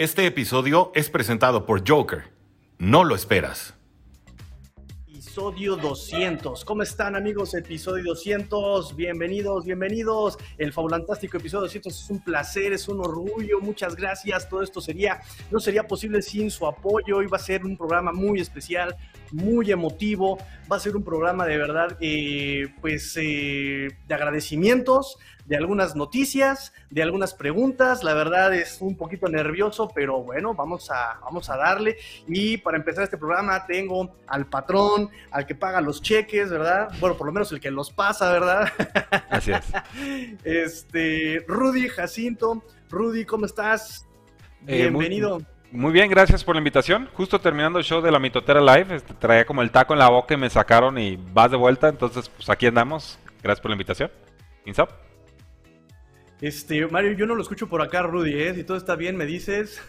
Este episodio es presentado por Joker. No lo esperas. Episodio 200. ¿Cómo están amigos? Episodio 200. Bienvenidos, bienvenidos. El fabulantástico episodio 200 es un placer, es un orgullo. Muchas gracias. Todo esto sería, no sería posible sin su apoyo. Iba a ser un programa muy especial, muy emotivo. Va a ser un programa de verdad, eh, pues, eh, de agradecimientos de algunas noticias, de algunas preguntas. La verdad es un poquito nervioso, pero bueno, vamos a, vamos a darle. Y para empezar este programa tengo al patrón, al que paga los cheques, ¿verdad? Bueno, por lo menos el que los pasa, ¿verdad? Así es. Este, Rudy Jacinto. Rudy, ¿cómo estás? Eh, Bienvenido. muy, bien, gracias por la invitación. Justo terminando el show de la Mitotera Live, este, traía como el taco en la boca y me sacaron y vas de vuelta, entonces pues aquí andamos. Gracias por la invitación. up? Este, Mario, yo no lo escucho por acá, Rudy, ¿eh? Si todo está bien, me dices.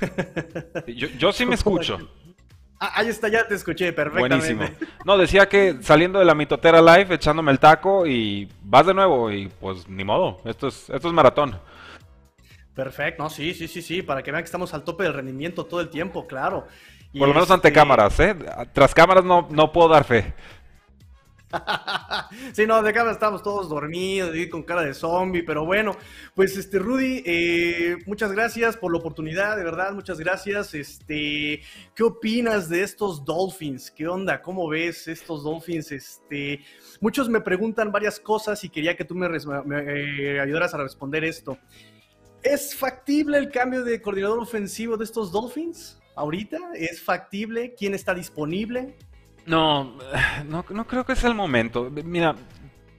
yo, sí me escucho. Ah, ahí está, ya te escuché perfectamente. Buenísimo. No, decía que saliendo de la mitotera live, echándome el taco y vas de nuevo y pues ni modo, esto es, esto es maratón. Perfecto, no, sí, sí, sí, sí, para que vean que estamos al tope del rendimiento todo el tiempo, claro. por lo menos ante este cámaras, ¿eh? Tras cámaras no, no puedo dar fe. sí, no, de acá estamos todos dormidos, con cara de zombie, pero bueno, pues este Rudy, eh, muchas gracias por la oportunidad, de verdad, muchas gracias. Este, ¿qué opinas de estos Dolphins? ¿Qué onda? ¿Cómo ves estos Dolphins? Este, muchos me preguntan varias cosas y quería que tú me, eh, ayudaras a responder esto. ¿Es factible el cambio de coordinador ofensivo de estos Dolphins? Ahorita, ¿es factible? ¿Quién está disponible? No, no, no creo que sea el momento. Mira,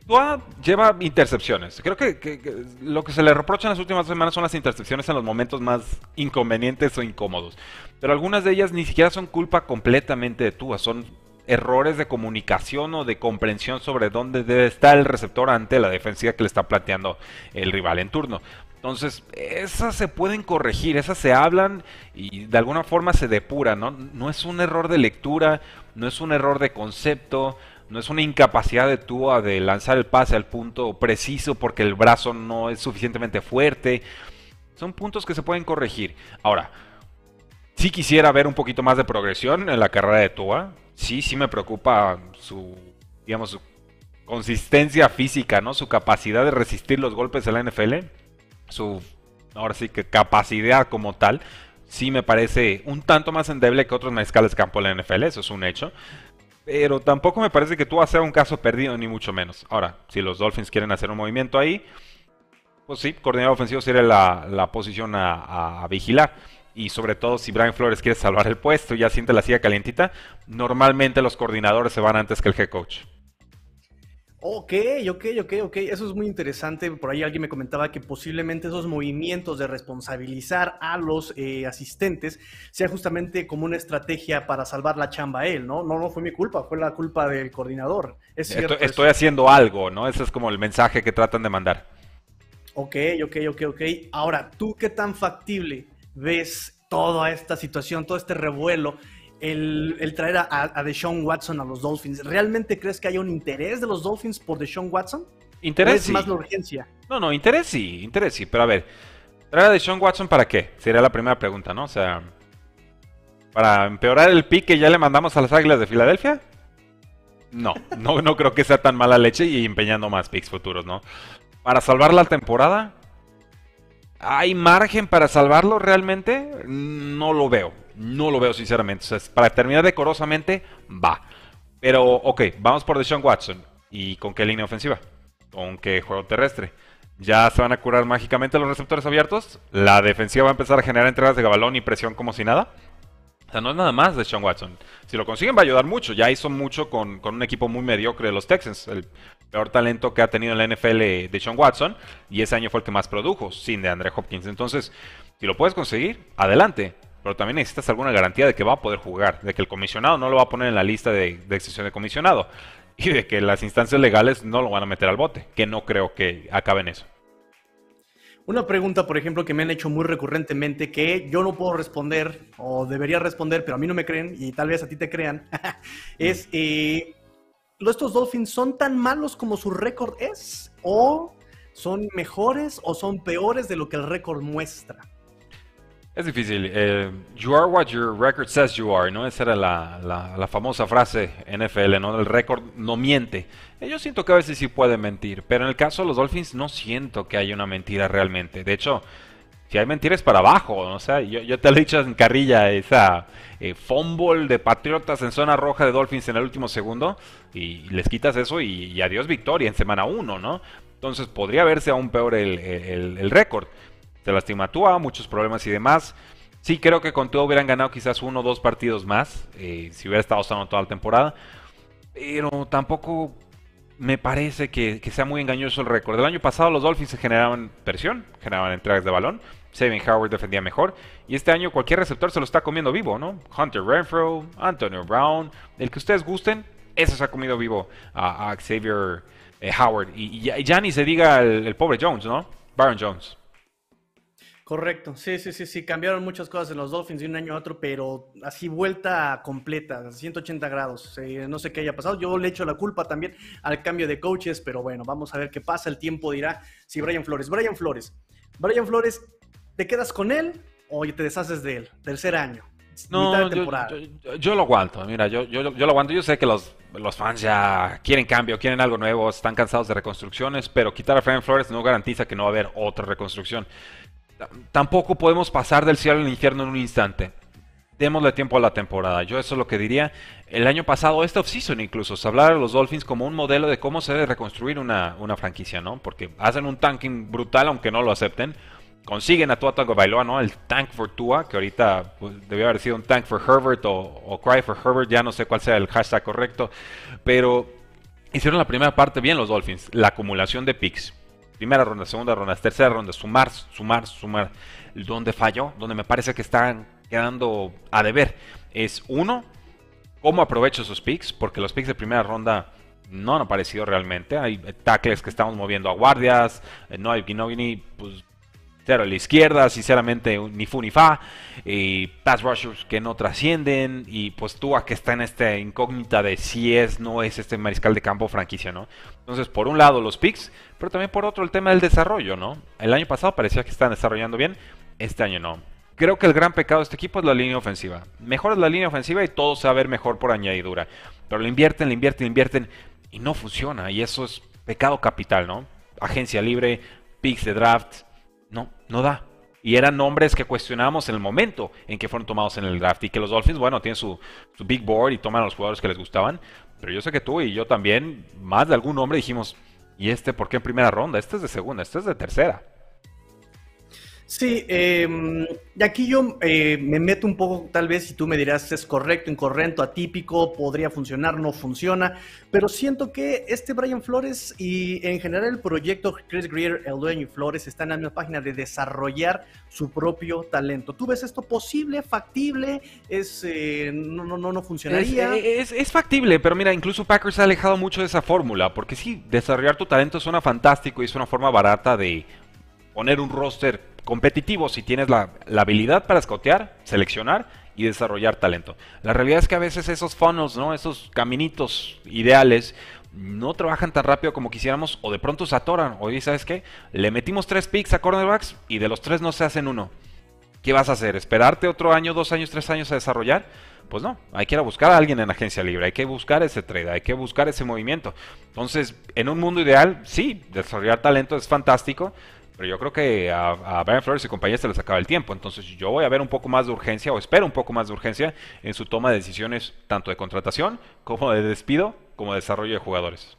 Tua lleva intercepciones. Creo que, lo que se le reprocha en las últimas semanas son las intercepciones en los momentos más inconvenientes o incómodos. Pero algunas de ellas ni siquiera son culpa completamente de Tua, son errores de comunicación o de comprensión sobre dónde debe estar el receptor ante la defensiva que le está planteando el rival en turno. Entonces, esas se pueden corregir, esas se hablan y de alguna forma se depuran, ¿no? No es un error de lectura, no es un error de concepto, no es una incapacidad de Tua de lanzar el pase al punto preciso porque el brazo no es suficientemente fuerte. Son puntos que se pueden corregir. Ahora, sí quisiera ver un poquito más de progresión en la carrera de Tua. Sí, sí me preocupa su, digamos, su consistencia física, ¿no? Su capacidad de resistir los golpes de la NFL su, ahora sí que capacidad como tal, sí me parece un tanto más endeble que otros mariscales campo de la NFL, eso es un hecho. Pero tampoco me parece que tú vas un caso perdido, ni mucho menos. Ahora, si los Dolphins quieren hacer un movimiento ahí, pues sí, coordinador ofensivo sería la, posición a, a, vigilar. Y sobre todo si Brian Flores quiere salvar el puesto y ya siente la silla calientita, normalmente los coordinadores se van antes que el head coach. Ok, ok, ok, ok. Eso es muy interesante. Por ahí alguien me comentaba que posiblemente esos movimientos de responsabilizar a los eh, asistentes sea justamente como una estrategia para salvar la chamba a él, ¿no? No, no fue mi culpa, fue la culpa del coordinador. estoy, haciendo algo, ¿no? Ese es como el mensaje que tratan de mandar. Ok, ok, ok, ok. Ahora, ¿tú qué tan factible ves toda esta situación, todo este revuelo el, traer a, a, Deshaun Watson a los Dolphins. ¿Realmente crees que haya un interés de los Dolphins por Deshaun Watson? Interés. es más la urgencia? No, no, interés sí, interés sí. Pero a ver, ¿traer a Deshaun Watson para qué? Sería la primera pregunta, ¿no? O sea, ¿para empeorar el pick que ya le mandamos a las Águilas de Filadelfia? No, no, no creo que sea tan mala leche y empeñando más picks futuros, ¿no? ¿Para salvar la temporada? ¿Hay margen para salvarlo realmente? No lo veo. No lo veo sinceramente. O sea, para terminar decorosamente, va. Pero, ok, vamos por Deshaun Watson. ¿Y con qué línea ofensiva? ¿Con qué juego terrestre? ¿Ya se van a curar mágicamente los receptores abiertos? ¿La defensiva va a empezar a generar entregas de balón y presión como si nada? O sea, no es nada más de Sean Watson. Si lo consiguen va a ayudar mucho. Ya hizo mucho con, con, un equipo muy mediocre de los Texans. El peor talento que ha tenido en la NFL de Sean Watson. Y ese año fue el que más produjo, sin de Andre Hopkins. Entonces, si lo puedes conseguir, adelante pero también necesitas alguna garantía de que va a poder jugar, de que el comisionado no lo va a poner en la lista de, de excepción de comisionado y de que las instancias legales no lo van a meter al bote, que no creo que acaben eso. Una pregunta, por ejemplo, que me han hecho muy recurrentemente, que yo no puedo responder, o debería responder, pero a mí no me creen, y tal vez a ti te crean, es, eh, ¿estos Dolphins son tan malos como su récord es? ¿O son mejores o son peores de lo que el récord muestra? Es difícil. Eh, you are what your record says you are, ¿no? Esa era la, la, famosa frase NFL, ¿no? El récord no miente. Eh, yo siento que a veces sí puede mentir, pero en el caso de los Dolphins no siento que haya una mentira realmente. De hecho, si hay mentiras para abajo, ¿no? O sea, yo, te lo he dicho en carrilla, esa eh, fumble de Patriotas en zona roja de Dolphins en el último segundo, y, les quitas eso y, adiós victoria en semana 1, ¿no? Entonces podría verse aún peor el, el, el récord se lastima Tua, muchos problemas y demás. Sí, creo que con Tua hubieran ganado quizás uno o dos partidos más, eh, si hubiera estado sano toda la temporada. Pero tampoco me parece que, sea muy engañoso el récord. El año pasado los Dolphins se generaban presión, generaban entregas de balón. Saving Howard defendía mejor. Y este año cualquier receptor se lo está comiendo vivo, ¿no? Hunter Renfro, Antonio Brown, el que ustedes gusten, ese se ha comido vivo a, Xavier eh, Howard. Y, ya, ni se diga el, el pobre Jones, ¿no? Baron Jones. Correcto, sí, sí, sí, sí, cambiaron muchas cosas en los Dolphins de un año a otro, pero así vuelta completa, 180 grados, no sé qué haya pasado, yo le echo la culpa también al cambio de coaches, pero bueno, vamos a ver qué pasa, el tiempo dirá si Brian Flores, Brian Flores, Brian Flores, ¿te quedas con él o te deshaces de él? Tercer año. No, yo, lo aguanto, mira, yo, yo, yo, lo aguanto, yo sé que los, los fans ya quieren cambio, quieren algo nuevo, están cansados de reconstrucciones, pero quitar a Brian Flores no garantiza que no va a haber otra reconstrucción tampoco podemos pasar del cielo al infierno en un instante. Démosle tiempo a la temporada. Yo eso es lo que diría. El año pasado, esta offseason incluso, se hablaba de los Dolphins como un modelo de cómo se debe reconstruir una, franquicia, ¿no? Porque hacen un tanking brutal, aunque no lo acepten. Consiguen a Tua Tagovailoa, ¿no? El tank for Tua, que ahorita pues, debió haber sido un tank for Herbert o, o cry for Herbert, ya no sé cuál sea el hashtag correcto. Pero hicieron la primera parte bien los Dolphins, la acumulación de picks primera ronda, segunda ronda, tercera ronda, sumar, sumar, sumar. Donde falló, donde me parece que están quedando a deber, es uno, cómo aprovecho esos picks, porque los picks de primera ronda no han aparecido realmente. Hay tackles que estamos moviendo a guardias, eh, no hay Ginogini, pues Cero la izquierda, sinceramente, ni fu ni fa. Y pass rushers que no trascienden. Y pues Tua que está en esta incógnita de si es, no es este mariscal de campo franquicia, ¿no? Entonces, por un lado los picks, pero también por otro el tema del desarrollo, ¿no? El año pasado parecía que están desarrollando bien, este año no. Creo que el gran pecado de este equipo es la línea ofensiva. Mejor es la línea ofensiva y todo se va a ver mejor por añadidura. Pero le invierten, le invierten, le invierten y no funciona. Y eso es pecado capital, ¿no? Agencia libre, picks de draft, no, da. Y eran nombres que cuestionábamos en el momento en que fueron tomados en el draft. Y que los Dolphins, bueno, tienen su, big board y toman a los jugadores que les gustaban. Pero yo sé que tú y yo también, más de algún nombre dijimos, ¿y este por qué en primera ronda? Este es de segunda, este es de tercera. Sí, y aquí yo eh, me meto un poco, tal vez, si tú me dirás es correcto, incorrecto, atípico, podría funcionar, no funciona, pero siento que este Brian Flores y en general el proyecto Chris Greer, el dueño y Flores, están en la misma página de desarrollar su propio talento. ¿Tú ves esto posible, factible? ¿Es, eh, no, no, no, funcionaría? Es, es, factible, pero mira, incluso Packers se ha alejado mucho de esa fórmula, porque sí, desarrollar tu talento suena fantástico y es una forma barata de poner un roster competitivo si tienes la, habilidad para escotear, seleccionar y desarrollar talento. La realidad es que a veces esos funnels, ¿no? esos caminitos ideales, no trabajan tan rápido como quisiéramos o de pronto se atoran. Oye, ¿sabes qué? Le metimos tres picks a cornerbacks y de los tres no se hacen uno. ¿Qué vas a hacer? ¿Esperarte otro año, dos años, tres años a desarrollar? Pues no, hay que ir a buscar a alguien en agencia libre, hay que buscar ese trade, hay que buscar ese movimiento. Entonces, en un mundo ideal, sí, desarrollar talento es fantástico, pero yo creo que a, Brian Flores y compañía se les acaba el tiempo. Entonces yo voy a ver un poco más de urgencia, o espero un poco más de urgencia en su toma de decisiones, tanto de contratación como de despido, como de desarrollo de jugadores.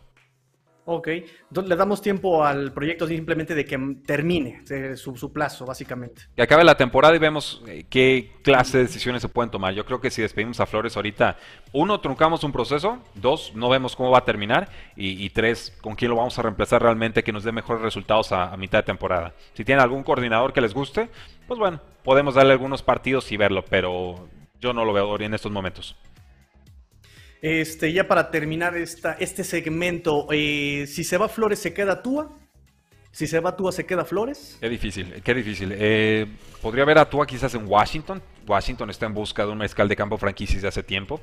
Ok, le damos tiempo al proyecto simplemente de que termine su, plazo, básicamente. Que acabe la temporada y vemos eh, qué clase de decisiones se pueden tomar. Yo creo que si despedimos a Flores ahorita, uno, truncamos un proceso, dos, no vemos cómo va a terminar, y, tres, con quién lo vamos a reemplazar realmente que nos dé mejores resultados a, a mitad de temporada. Si tienen algún coordinador que les guste, pues bueno, podemos darle algunos partidos y verlo, pero yo no lo veo en estos momentos. Este, ya para terminar esta, este segmento, eh, si se va Flores, ¿se queda Tua? Si se va Tua, ¿se queda Flores? Qué difícil, qué difícil. Eh, podría ver a Tua quizás en Washington. Washington está en busca de un mariscal de campo franquicia de hace tiempo.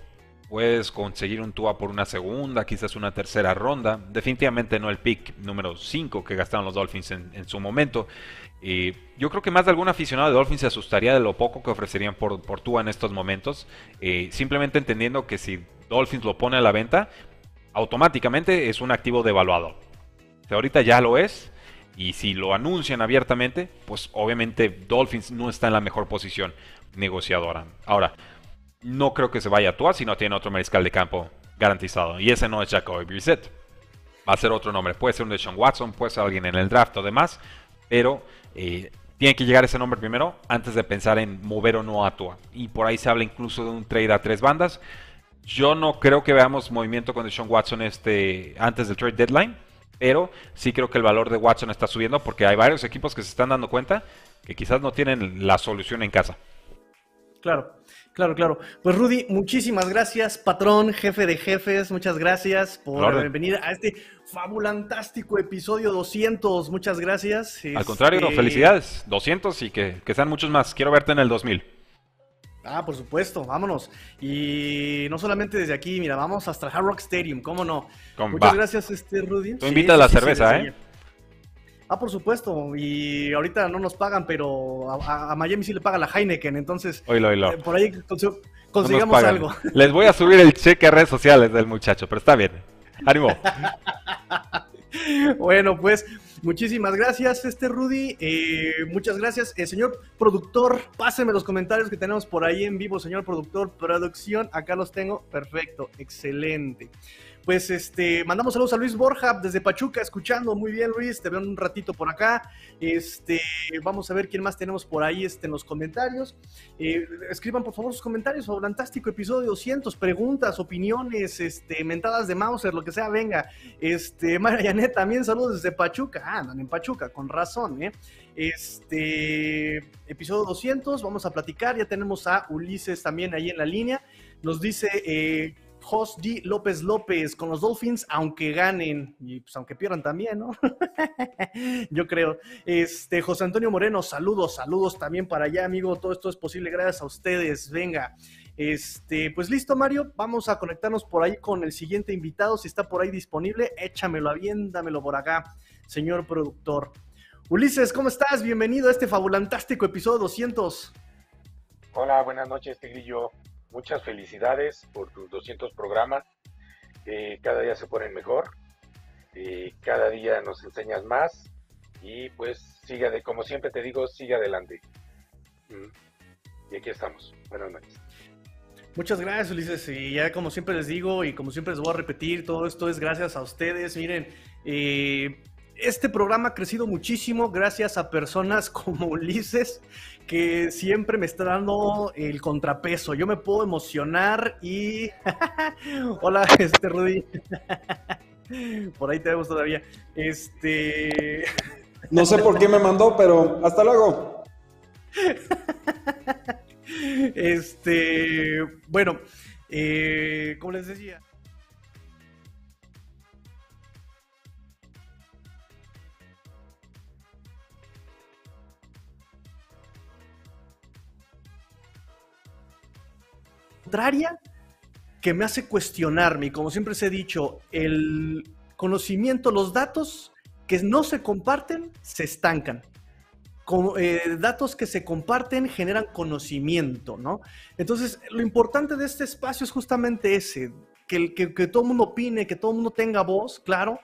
Puedes conseguir un Tua por una segunda, quizás una tercera ronda. Definitivamente no el pick número 5 que gastaron los Dolphins en, su momento. Yo creo que más de algún aficionado de Dolphins se asustaría de lo poco que ofrecerían por, por Tua en estos momentos. Eh, simplemente entendiendo que si Dolphins lo pone a la venta, automáticamente es un activo devaluado. O ahorita ya lo es. Y si lo anuncian abiertamente, pues obviamente Dolphins no está en la mejor posición negociadora. Ahora, no creo que se vaya a Tua si no tiene otro mariscal de campo garantizado. Y ese no es Jacoby Brissett. Va a ser otro nombre. Puede ser un Deshaun Watson, puede ser alguien en el draft o demás. Pero eh, tiene que llegar ese nombre primero antes de pensar en mover o no a Tua. Y por ahí se habla incluso de un trade a tres bandas. Yo no creo que veamos movimiento con Deshaun Watson este, antes del trade deadline. Pero sí creo que el valor de Watson está subiendo porque hay varios equipos que se están dando cuenta que quizás no tienen la solución en casa. Claro, claro, claro. Pues Rudy, muchísimas gracias, patrón, jefe de jefes, muchas gracias por venir a este fabulantástico episodio 200. Muchas gracias. Al contrario, este, felicidades. 200 y que, que sean muchos más. Quiero verte en el 2000. Ah, por supuesto, vámonos. Y no solamente desde aquí, mira, vamos hasta el Hard Rock Stadium, ¿cómo no? Muchas gracias, este Rudy. Tú invitas a la cerveza, ¿eh? Ah, por supuesto. Y ahorita no nos pagan, pero a, Miami sí le paga la Heineken. Entonces, eh, por ahí consigamos algo. Les voy a subir el cheque a redes sociales del muchacho, pero está bien. Ánimo. bueno, pues muchísimas gracias, este Rudy. Eh, muchas gracias. Eh, señor productor, páseme los comentarios que tenemos por ahí en vivo, señor productor. Producción, acá los tengo. Perfecto, excelente pues este, mandamos saludos a Luis Borja desde Pachuca, escuchando. Muy bien, Luis, te veo un ratito por acá. Este, vamos a ver quién más tenemos por ahí este, en los comentarios. Eh, escriban por favor sus comentarios fantástico episodio 200, preguntas, opiniones, este, mentadas de Mauser, lo que sea, venga. Este, Janet, también saludos desde Pachuca. Ah, andan en Pachuca, con razón, ¿eh? Este, episodio 200, vamos a platicar. Ya tenemos a Ulises también ahí en la línea. Nos dice eh, Jos D. López López con los Dolphins, aunque ganen y pues aunque pierdan también, ¿no? Yo creo. Este, José Antonio Moreno, saludos, saludos también para allá, amigo. Todo esto es posible gracias a ustedes. Venga. Este, pues listo, Mario. Vamos a conectarnos por ahí con el siguiente invitado. Si está por ahí disponible, échamelo dámelo por acá, señor productor. Ulises, ¿cómo estás? Bienvenido a este fabulantástico episodio 200. Hola, buenas noches, Tigrillo muchas felicidades por tus 200 programas. cada día se ponen mejor. cada día nos enseñas más. Y pues siga de, como siempre te digo, sigue adelante. Mm. Y aquí estamos. Buenas noches. Muchas gracias, Ulises. Y ya como siempre les digo y como siempre les voy a repetir, todo esto es gracias a ustedes. Miren, eh, este programa ha crecido muchísimo gracias a personas como Ulises, que siempre me está dando el contrapeso. Yo me puedo emocionar y... Hola, este Rudy. por ahí te vemos todavía. Este... no sé por qué me mandó, pero hasta luego. este, bueno, eh, como les decía. Contraria que me hace cuestionarme. Y como siempre se he dicho, el conocimiento, los datos que no se comparten, se estancan. Como, eh, datos que se comparten generan conocimiento, ¿no? Entonces, lo importante de este espacio es justamente ese, que, que, que todo el mundo opine, que todo el mundo tenga voz, claro,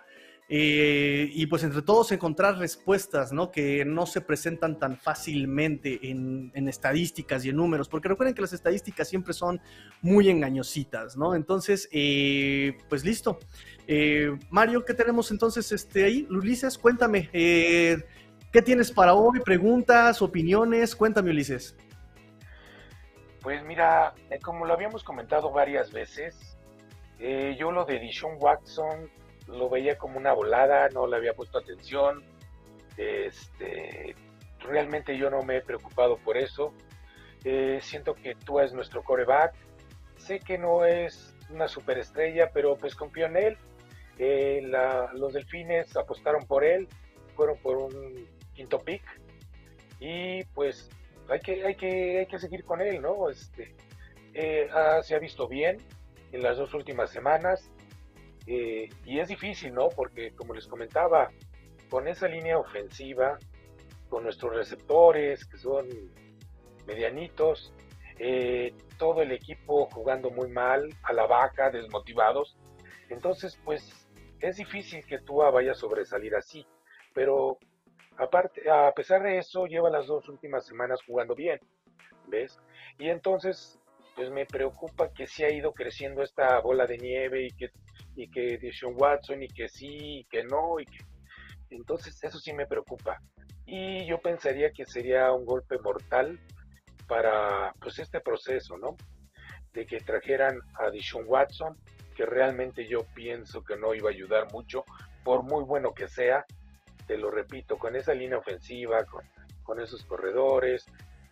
eh, y pues entre todos encontrar respuestas, ¿no? Que no se presentan tan fácilmente en, estadísticas y en números, porque recuerden que las estadísticas siempre son muy engañositas, ¿no? Entonces, eh, pues listo. Eh, Mario, ¿qué tenemos entonces este, ahí? Ulises, cuéntame, ¿qué tienes para hoy? ¿Preguntas, opiniones? Cuéntame, Ulises. Pues mira, como lo habíamos comentado varias veces, yo lo de Dishon Watson lo veía como una volada, no le había puesto atención. Este, realmente yo no me he preocupado por eso. Eh, siento que tú es nuestro coreback. Sé que no es una superestrella, pero pues confío en él. Eh, los delfines apostaron por él, fueron por un quinto pick. Y pues hay que, hay que, hay que seguir con él, ¿no? Este, eh, se ha visto bien en las dos últimas semanas. Eh, y es difícil, ¿no? Porque como les comentaba, con esa línea ofensiva, con nuestros receptores, que son medianitos, eh, todo el equipo jugando muy mal, a la vaca, desmotivados. Entonces, pues es difícil que Tua vaya a sobresalir así, pero aparte, a pesar de eso, lleva las dos últimas semanas jugando bien, ¿ves? Y entonces, pues me preocupa que sí ha ido creciendo esta bola de nieve y que, y que Deshaun Watson y que sí y que no y que... Entonces, eso sí me preocupa. Y yo pensaría que sería un golpe mortal para pues este proceso, ¿no? De que trajeran a Dishon Watson, que realmente yo pienso que no iba a ayudar mucho, por muy bueno que sea, te lo repito, con esa línea ofensiva, con, con esos corredores,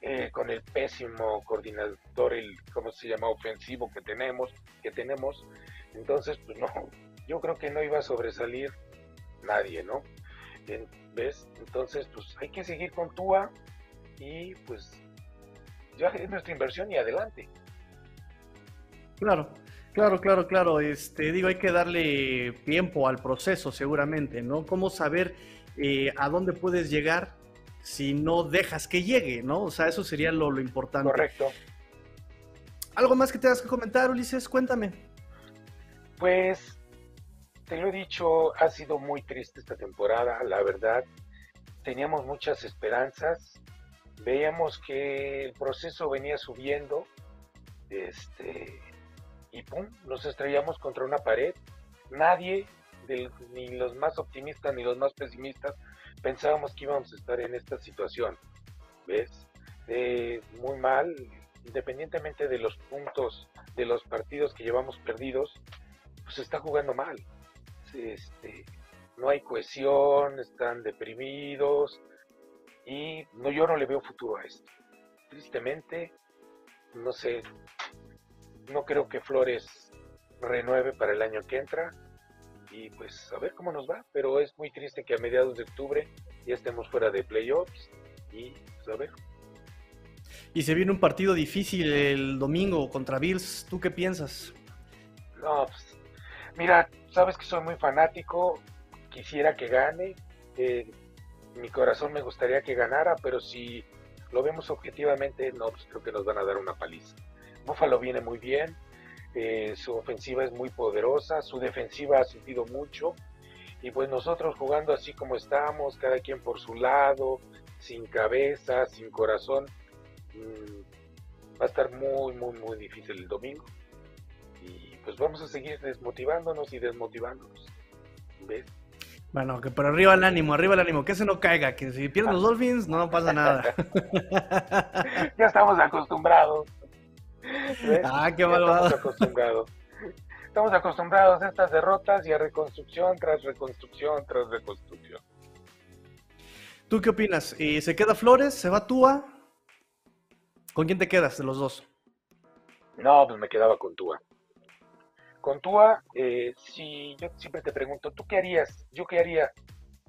eh, con el pésimo coordinador, el, ¿cómo se llama?, ofensivo que tenemos, que tenemos, entonces, pues no, yo creo que no iba a sobresalir nadie, ¿no? ¿Ves? Entonces, pues hay que seguir con Tua y pues ya es nuestra inversión y adelante. Claro, claro, claro, claro. Este, digo, hay que darle tiempo al proceso, seguramente, ¿no? Cómo saber eh, a dónde puedes llegar si no dejas que llegue, ¿no? O sea, eso sería lo, lo importante. Correcto. ¿Algo más que tengas que comentar, Ulises? Cuéntame. Pues, te lo he dicho, ha sido muy triste esta temporada, la verdad. Teníamos muchas esperanzas, veíamos que el proceso venía subiendo, este, y pum, nos estrellamos contra una pared. Nadie, ni los más optimistas ni los más pesimistas, pensábamos que íbamos a estar en esta situación. ¿Ves? muy mal, independientemente de los puntos de los partidos que llevamos perdidos, pues está jugando mal. Este, no hay cohesión, están deprimidos, y no, yo no le veo futuro a esto. Tristemente, no sé, no creo que Flores renueve para el año que entra. Y pues a ver cómo nos va. Pero es muy triste que a mediados de octubre ya estemos fuera de playoffs. Y pues a ver. Y se viene un partido difícil el domingo contra Bills. ¿Tú qué piensas? No, pues, mira, sabes que soy muy fanático. Quisiera que gane. Eh, mi corazón me gustaría que ganara, pero si lo vemos objetivamente, no, pues creo que nos van a dar una paliza. Buffalo viene muy bien, eh, su ofensiva es muy poderosa, su defensiva ha sufrido mucho, y pues nosotros jugando así como estamos, cada quien por su lado, sin cabeza, sin corazón, mm, va a estar muy, muy, muy difícil el domingo. Y pues vamos a seguir desmotivándonos y desmotivándonos. ¿Ves? Bueno, que por arriba el ánimo, arriba el ánimo, que se no caiga, que si pierden los Dolphins no pasa nada. ya estamos acostumbrados. Ah, qué malvado. Estamos acostumbrados. Estamos acostumbrados a estas derrotas y a reconstrucción tras reconstrucción tras reconstrucción. ¿Tú qué opinas? Eh, ¿Se queda Flores? ¿Se va Tua? ¿Con quién te quedas de los dos? No, pues me quedaba con Tua. Con Tua, eh, si yo siempre te pregunto, ¿tú qué harías? ¿Yo qué haría?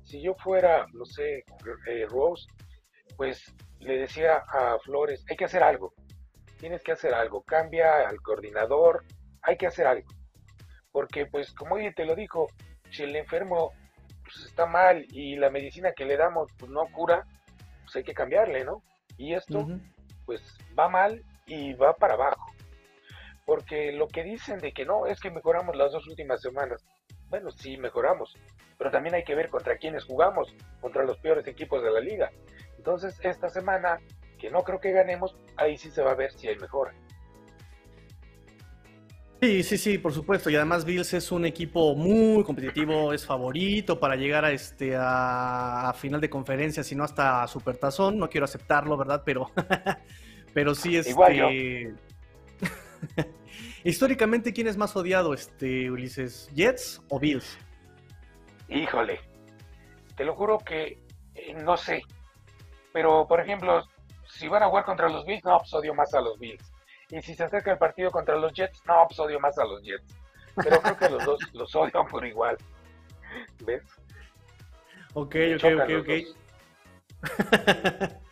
Si yo fuera, no sé, eh, Rose, pues le decía a Flores, hay que hacer algo, tienes que hacer algo, cambia al coordinador, hay que hacer algo. Porque pues como ella te lo dijo, si el enfermo pues, está mal y la medicina que le damos pues, no cura, pues hay que cambiarle, ¿no? Y esto pues va mal y va para abajo porque lo que dicen de que no, es que mejoramos las dos últimas semanas. Bueno, sí, mejoramos, pero también hay que ver contra quiénes jugamos, contra los peores equipos de la liga. Entonces, esta semana, que no creo que ganemos, ahí sí se va a ver si hay mejora. Sí, sí, sí, por supuesto. Y además Bills es un equipo muy competitivo, es favorito para llegar a este a, final de conferencia, si no hasta Supertazón. No quiero aceptarlo, ¿verdad? Pero, pero sí es este, Históricamente, ¿quién es más odiado, este, Ulises? ¿Jets o Bills? Híjole, te lo juro que eh, no sé. Pero, por ejemplo, si van a jugar contra los Bills, no, pues odio más a los Bills. Y si se acerca el partido contra los Jets, no, pues odio más a los Jets. Pero creo que los dos los odian por igual. ¿Ves? Ok, ok, ok, ok.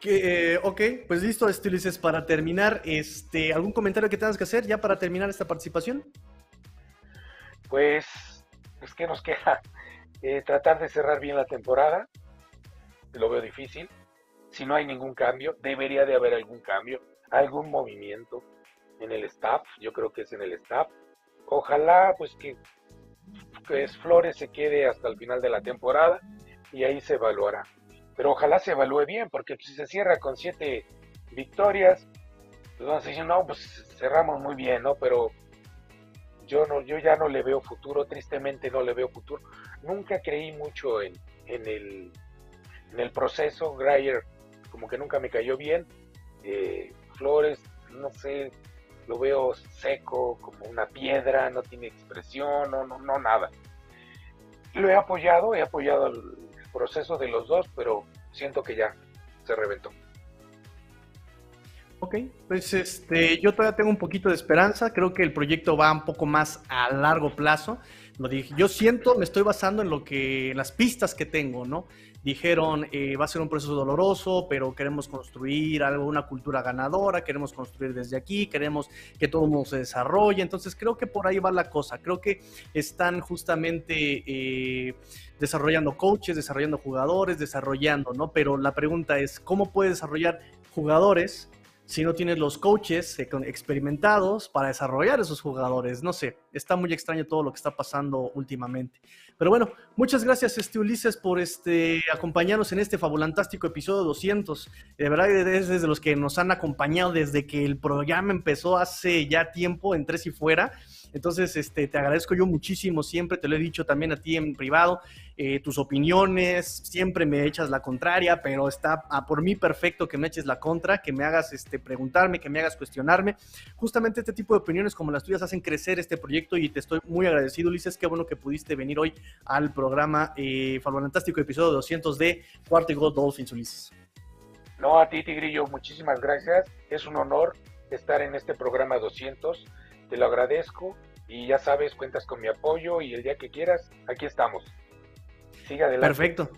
Que, eh, ok, pues listo, Ulises, para terminar, este, ¿algún comentario que tengas que hacer ya para terminar esta participación? Pues, es que nos queda eh, tratar de cerrar bien la temporada. lo veo difícil. Si no hay ningún cambio, debería de haber algún cambio, algún movimiento en el staff, yo creo que es en el staff. Ojalá pues que, que Flores se quede hasta el final de la temporada y ahí se evaluará. Pero ojalá se evalúe bien, porque si se cierra con siete victorias, pues vamos a decir, no, pues cerramos muy bien, ¿no? Pero yo no, yo ya no le veo futuro, tristemente no le veo futuro. Nunca creí mucho en, en el, en el proceso. Greyer como que nunca me cayó bien. Eh, Flores, no sé, lo veo seco, como una piedra, no tiene expresión, no, no, no nada. Lo he apoyado, he apoyado el proceso de los dos, pero siento que ya se reventó. Ok, pues este, yo todavía tengo un poquito de esperanza, creo que el proyecto va un poco más a largo plazo. Lo dije, yo siento, me estoy basando en lo que, las pistas que tengo, ¿no? Dijeron, eh, va a ser un proceso doloroso, pero queremos construir algo, una cultura ganadora, queremos construir desde aquí, queremos que todo el mundo se desarrolle. Entonces creo que por ahí va la cosa. Creo que están justamente eh, desarrollando coaches, desarrollando jugadores, desarrollando, ¿no? Pero la pregunta es, ¿cómo puede desarrollar jugadores si no tienes los coaches experimentados para desarrollar esos jugadores. No sé, está muy extraño todo lo que está pasando últimamente. Pero bueno, muchas gracias este Ulises por este acompañarnos en este fabulantástico episodio 200. De verdad es desde los que nos han acompañado desde que el programa empezó hace ya tiempo en Tres y Fuera. Entonces, este, te agradezco yo muchísimo, siempre te lo he dicho también a ti en privado, eh, tus opiniones, siempre me echas la contraria, pero está por mí perfecto que me eches la contra, que me hagas este, preguntarme, que me hagas cuestionarme. Justamente este tipo de opiniones como las tuyas hacen crecer este proyecto y te estoy muy agradecido, Ulises, qué bueno que pudiste venir hoy al programa eh, Fantástico, episodio 200 de Cuarto y Dolphins, Ulises. No, a ti, Tigrillo, muchísimas gracias. Es un honor estar en este programa 200 te lo agradezco y ya sabes, cuentas con mi apoyo y el día que quieras, aquí estamos. Siga adelante. Perfecto,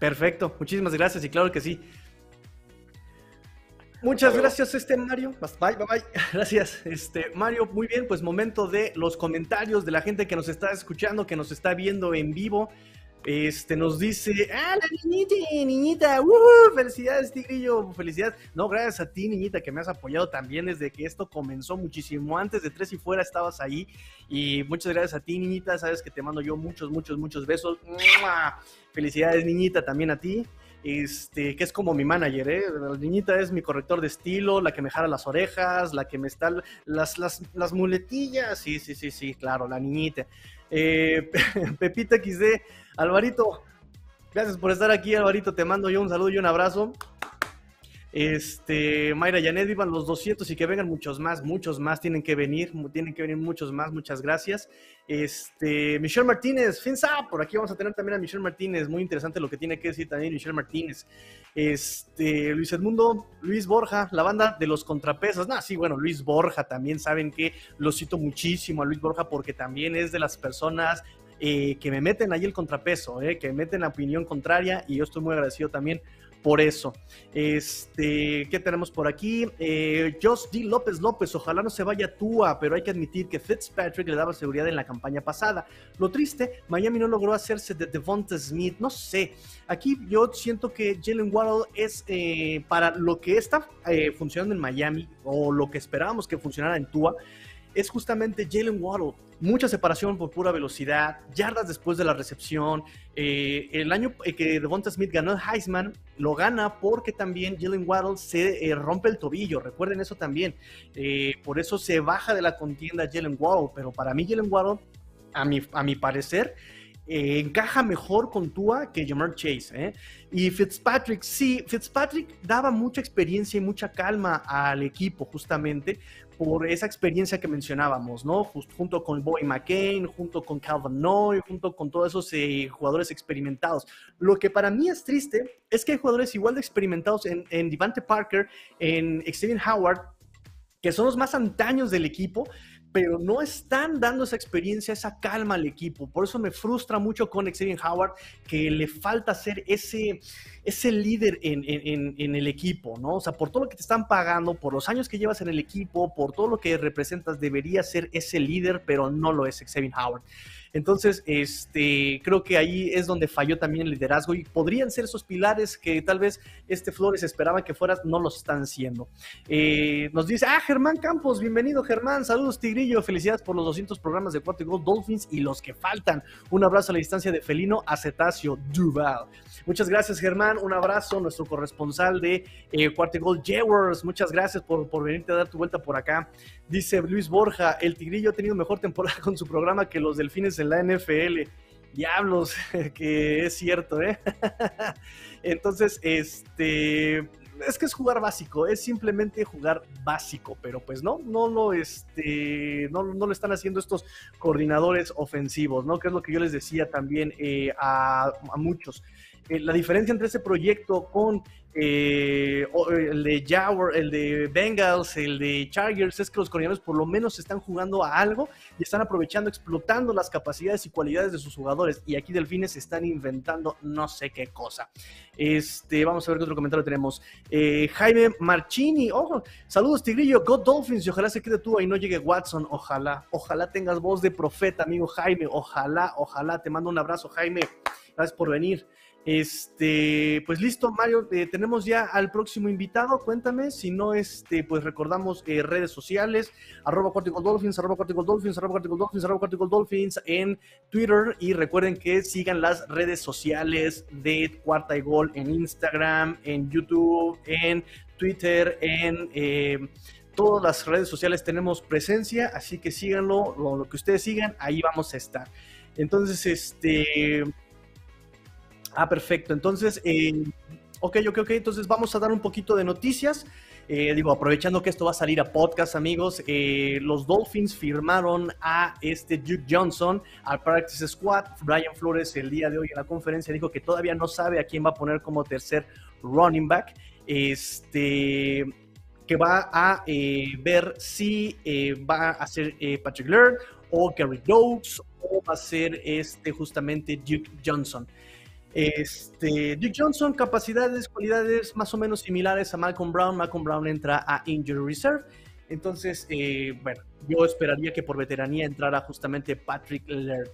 perfecto. Muchísimas gracias y claro que sí. Muchas gracias, este Mario. Bye, bye, bye. Gracias, este Mario. Muy bien, pues momento de los comentarios de la gente que nos está escuchando, que nos está viendo en vivo. Este nos dice, ah, la niñita, niñita, uh, felicidades, Tigrillo, felicidades. No, gracias a ti, niñita, que me has apoyado también desde que esto comenzó muchísimo antes de Tres y Fuera estabas ahí. Y muchas gracias a ti, niñita, sabes que te mando yo muchos, muchos, muchos besos. Felicidades, niñita, también a ti. Este, que es como mi manager, ¿eh? La niñita es mi corrector de estilo, la que me jala las orejas, la que me está las, las, las muletillas. Sí, sí, sí, sí, claro, la niñita. Eh, Pepita XD, Alvarito, gracias por estar aquí, Alvarito. Te mando yo un saludo y un abrazo. Este, Mayra Yanet, vivan los 200 y que vengan muchos más, muchos más tienen que venir, tienen que venir muchos más, muchas gracias. Este, Michelle Martínez, Finsa, por aquí vamos a tener también a Michelle Martínez, muy interesante lo que tiene que decir también Michelle Martínez. Este, Luis Edmundo, Luis Borja, la banda de los contrapesos. No, sí, bueno, Luis Borja también saben que lo cito muchísimo a Luis Borja porque también es de las personas eh, que me meten ahí el contrapeso, eh, que me meten la opinión contraria y yo estoy muy agradecido también por eso. Este, ¿qué tenemos por aquí? Eh, Josh D. López López, ojalá no se vaya Tua, pero hay que admitir que Fitzpatrick le daba seguridad en la campaña pasada. Lo triste, Miami no logró hacerse de Devonta Smith, no sé. Aquí yo siento que Jalen Waddle es para lo que está funcionando en Miami o lo que esperábamos que funcionara en Tua es justamente Jalen Waddle. Mucha separación por pura velocidad, yardas después de la recepción. Eh, el año que Devonta Smith ganó el Heisman, lo gana porque también Jalen Waddle se eh, rompe el tobillo. Recuerden eso también. Eh, por eso se baja de la contienda Jalen Waddle. Pero para mí, Jalen Waddle, a mi, a mi parecer, encaja mejor con Tua que Jamar Chase. Y Fitzpatrick, sí, Fitzpatrick daba mucha experiencia y mucha calma al equipo, justamente, por esa experiencia que mencionábamos, ¿no? junto con Boy McCain, junto con Calvin Noy, junto con todos esos eh, jugadores experimentados. Lo que para mí es triste es que hay jugadores igual de experimentados en, en Devante Parker, en Xavier Howard, que son los más antaños del equipo, pero no están dando esa experiencia, esa calma al equipo. Por eso me frustra mucho con Xavier Howard, que le falta ser ese, ese líder en, en, el equipo, ¿no? O sea, por todo lo que te están pagando, por los años que llevas en el equipo, por todo lo que representas, debería ser ese líder, pero no lo es Xavier Howard. Entonces, este, creo que ahí es donde falló también el liderazgo y podrían ser esos pilares que tal vez este Flores esperaba que fueras, no lo están siendo. Eh, nos dice, ah, Germán Campos, bienvenido Germán, saludos Tigrillo, felicidades por los 200 programas de Cuarto y Gol Dolphins y los que faltan. Un abrazo a la distancia de Felino Acetacio Duval. Muchas gracias Germán, un abrazo, nuestro corresponsal de eh, Cuarto muchas gracias por, por venirte a dar tu vuelta por acá. Dice Luis Borja, el Tigrillo ha tenido mejor temporada con su programa que los Delfines en la NFL. Diablos, que es cierto, ¿eh? Entonces, este, es que es jugar básico, es simplemente jugar básico, pero pues no, no lo, este, no, no lo están haciendo estos coordinadores ofensivos, ¿no? Que es lo que yo les decía también eh, a, muchos. Eh, la diferencia entre ese proyecto con eh, el de Jaguar, el de Bengals, el de Chargers, es que los coreanos por lo menos están jugando a algo y están aprovechando, explotando las capacidades y cualidades de sus jugadores. Y aquí Delfines están inventando no sé qué cosa. Este, vamos a ver qué otro comentario tenemos. Eh, Jaime Marchini, ojo, saludos Tigrillo, God Dolphins y ojalá se quede tú y no llegue Watson, ojalá, ojalá tengas voz de profeta, amigo Jaime, ojalá, ojalá, te mando un abrazo Jaime, gracias por venir. Este, pues listo, Mario, eh, tenemos ya al próximo invitado. Cuéntame, si no, este, pues recordamos eh, redes sociales, arroba Cortical Dolphins, arroba Cortical en Twitter. Y recuerden que sigan las redes sociales de Cuarta y Gol en Instagram, en YouTube, en Twitter, en eh, todas las redes sociales tenemos presencia, así que síganlo, lo, lo que ustedes sigan, ahí vamos a estar. Entonces, este Ah, perfecto. Entonces, eh, ok, ok, ok. Entonces vamos a dar un poquito de noticias. Eh, digo, aprovechando que esto va a salir a podcast, amigos, eh, los Dolphins firmaron a este Duke Johnson al Practice Squad. Brian Flores el día de hoy en la conferencia dijo que todavía no sabe a quién va a poner como tercer running back. Este que va a ver si va a ser Patrick Laird o Gary Doakes o va a ser este justamente Duke Johnson. Este, Duke Johnson, capacidades, cualidades más o menos similares a Malcolm Brown. Malcolm Brown entra a Injury Reserve. Entonces, eh, bueno, yo esperaría que por veteranía entrara justamente Patrick Laird.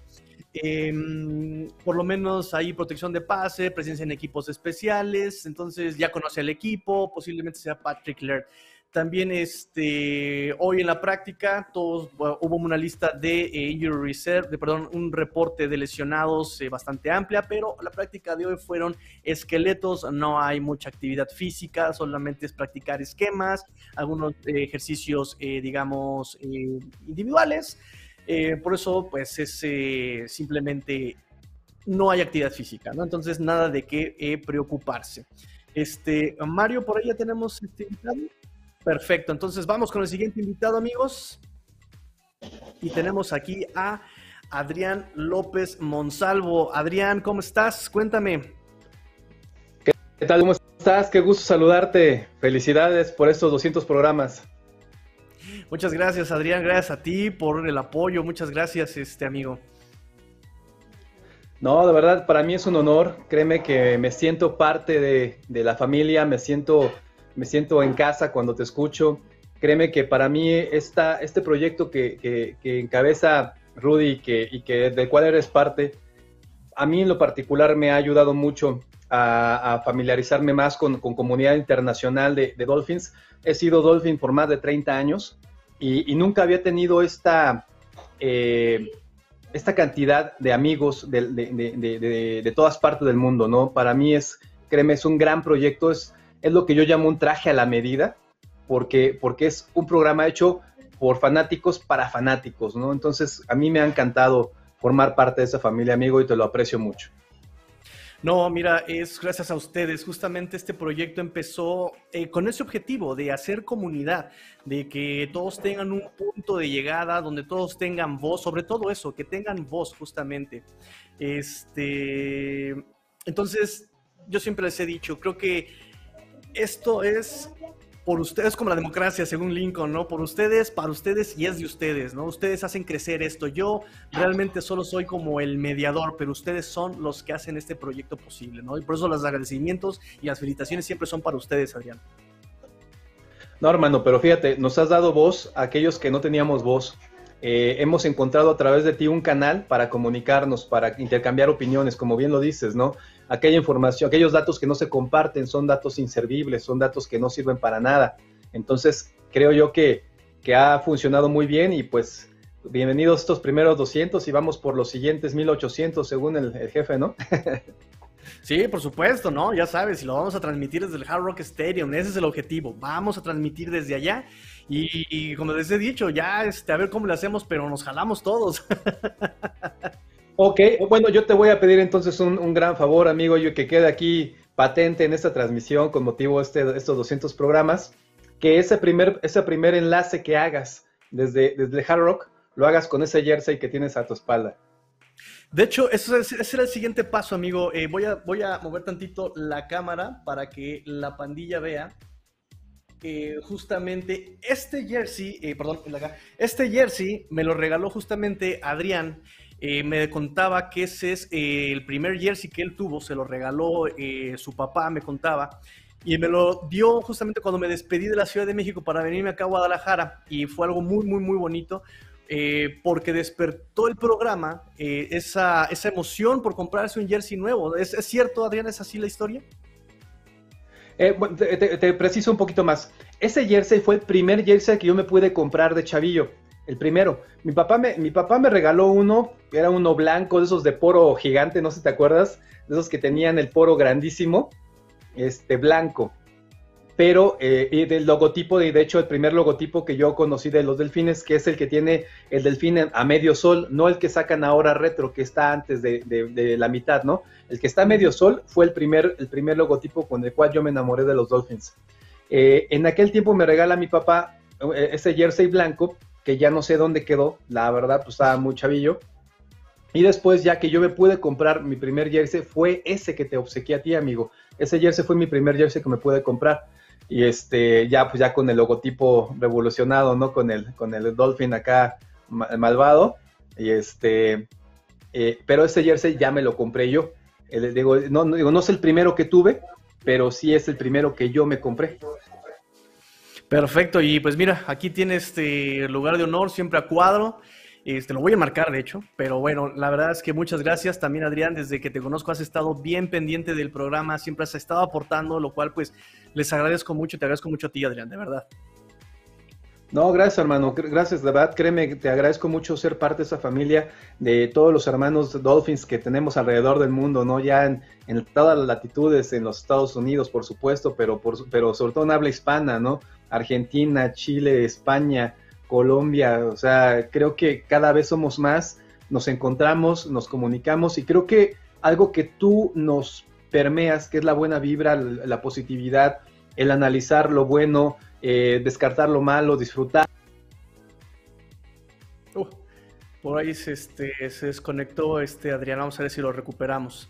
Eh, por lo menos hay protección de pase, presencia en equipos especiales, entonces ya conoce al equipo, posiblemente sea Patrick Laird. También este, hoy en la práctica todos, hubo una lista de eh, injury reserve, de, perdón, un reporte de lesionados eh, bastante amplia, pero la práctica de hoy fueron esqueletos, no hay mucha actividad física, solamente es practicar esquemas, algunos eh, ejercicios, digamos, individuales. por eso, pues es simplemente no hay actividad física, ¿no? Entonces, nada de qué preocuparse. Este, Mario, por ahí ya tenemos este Perfecto, entonces vamos con el siguiente invitado, amigos. Y tenemos aquí a Adrián López Monsalvo. Adrián, ¿cómo estás? Cuéntame. ¿Qué tal? ¿Cómo estás? Qué gusto saludarte. Felicidades por estos 200 programas. Muchas gracias, Adrián. Gracias a ti por el apoyo. Muchas gracias, este amigo. No, de verdad, para mí es un honor. Créeme que me siento parte de, de la familia, me siento me siento en casa cuando te escucho. Créeme que para mí esta, este proyecto que, encabeza Rudy y que, y que del cual eres parte, a mí en lo particular me ha ayudado mucho a, familiarizarme más con, comunidad internacional de, Dolphins. He sido Dolphin por más de 30 años y, nunca había tenido esta, eh, esta cantidad de amigos de, de, todas partes del mundo, ¿no? Para mí es, créeme, es un gran proyecto, es, es lo que yo llamo un traje a la medida, porque, porque es un programa hecho por fanáticos para fanáticos, ¿no? Entonces, a mí me ha encantado formar parte de esa familia, amigo, y te lo aprecio mucho. No, mira, es gracias a ustedes. Justamente este proyecto empezó eh, con ese objetivo de hacer comunidad, de que todos tengan un punto de llegada, donde todos tengan voz, sobre todo eso, que tengan voz justamente. Este, entonces, yo siempre les he dicho, creo que esto es por ustedes como la democracia, según Lincoln, ¿no? Por ustedes, para ustedes y es de ustedes, ¿no? Ustedes hacen crecer esto. Yo realmente solo soy como el mediador, pero ustedes son los que hacen este proyecto posible, ¿no? Y por eso los agradecimientos y las felicitaciones siempre son para ustedes, Adrián. No, hermano, pero fíjate, nos has dado voz a aquellos que no teníamos voz. eh, hemos encontrado a través de ti un canal para comunicarnos, para intercambiar opiniones, como bien lo dices, ¿no? Aquella información, aquellos datos que no se comparten son datos inservibles, son datos que no sirven para nada. Entonces, creo yo que, que ha funcionado muy bien y pues bienvenidos estos primeros 200 y vamos por los siguientes 1800 según el, jefe, ¿no? Sí, por supuesto, ¿no? Ya sabes, y lo vamos a transmitir desde el Hard Rock Stadium, ese es el objetivo. Vamos a transmitir desde allá y, como les he dicho, ya este, a ver cómo lo hacemos, pero nos jalamos todos. ok, bueno, yo te voy a pedir entonces un, gran favor, amigo, yo que quede aquí patente en esta transmisión con motivo de este, estos 200 programas, que ese primer, ese primer enlace que hagas desde, desde Hard Rock, lo hagas con ese jersey que tienes a tu espalda. De hecho, ese era el siguiente paso, amigo. Eh, voy, a, voy a mover tantito la cámara para que la pandilla vea que justamente este jersey, eh, perdón, este jersey me lo regaló justamente Adrián. Eh, me contaba que ese es el primer jersey que él tuvo, se lo regaló su papá, me contaba. Y me lo dio justamente cuando me despedí de la Ciudad de México para venirme acá a Guadalajara. Y fue algo muy, muy, muy bonito eh, porque despertó el programa eh, esa, esa, emoción por comprarse un jersey nuevo. ¿Es, cierto, Adrián? ¿Es así la historia? Eh, te, preciso un poquito más. Ese jersey fue el primer jersey que yo me pude comprar de chavillo. El primero. Mi papá me, mi papá me regaló uno, era uno blanco, de esos de poro gigante, no sé si te acuerdas, de esos que tenían el poro grandísimo, este blanco pero eh, del logotipo, de, de hecho, el primer logotipo que yo conocí de los delfines, que es el que tiene el delfín a medio sol, no el que sacan ahora retro, que está antes de, la mitad, ¿no? El que está a medio sol fue el primer, el primer logotipo con el cual yo me enamoré de los Dolphins. Eh, en aquel tiempo me regala mi papá eh, ese jersey blanco, que ya no sé dónde quedó, la verdad, pues estaba muy chavillo. Y después, ya que yo me pude comprar mi primer jersey, fue ese que te obsequié a ti, amigo. Ese jersey fue mi primer jersey que me pude comprar y este, ya pues ya con el logotipo revolucionado, ¿no? Con el, con el Dolphin acá malvado, y este, eh, pero ese jersey ya me lo compré yo. Digo, no, digo, no es el primero que tuve, pero sí es el primero que yo me compré. Perfecto, y pues mira, aquí tiene este lugar de honor siempre a cuadro. Este, lo voy a marcar, de hecho, pero bueno, la verdad es que muchas gracias también, Adrián, desde que te conozco has estado bien pendiente del programa, siempre has estado aportando, lo cual pues les agradezco mucho, te agradezco mucho a ti, Adrián, de verdad. No, gracias hermano, gracias, de verdad, créeme, te agradezco mucho ser parte de esa familia, de todos los hermanos Dolphins que tenemos alrededor del mundo, ¿no? Ya en, todas las latitudes, en los Estados Unidos, por supuesto, pero, por, pero sobre todo en habla hispana, ¿no? Argentina, Chile, España, Colombia, o sea, creo que cada vez somos más, nos encontramos, nos comunicamos y creo que algo que tú nos permeas, que es la buena vibra, la, positividad, el analizar lo bueno, eh, descartar lo malo, disfrutar. Por ahí se, este, se desconectó este Adrián, vamos a ver si lo recuperamos.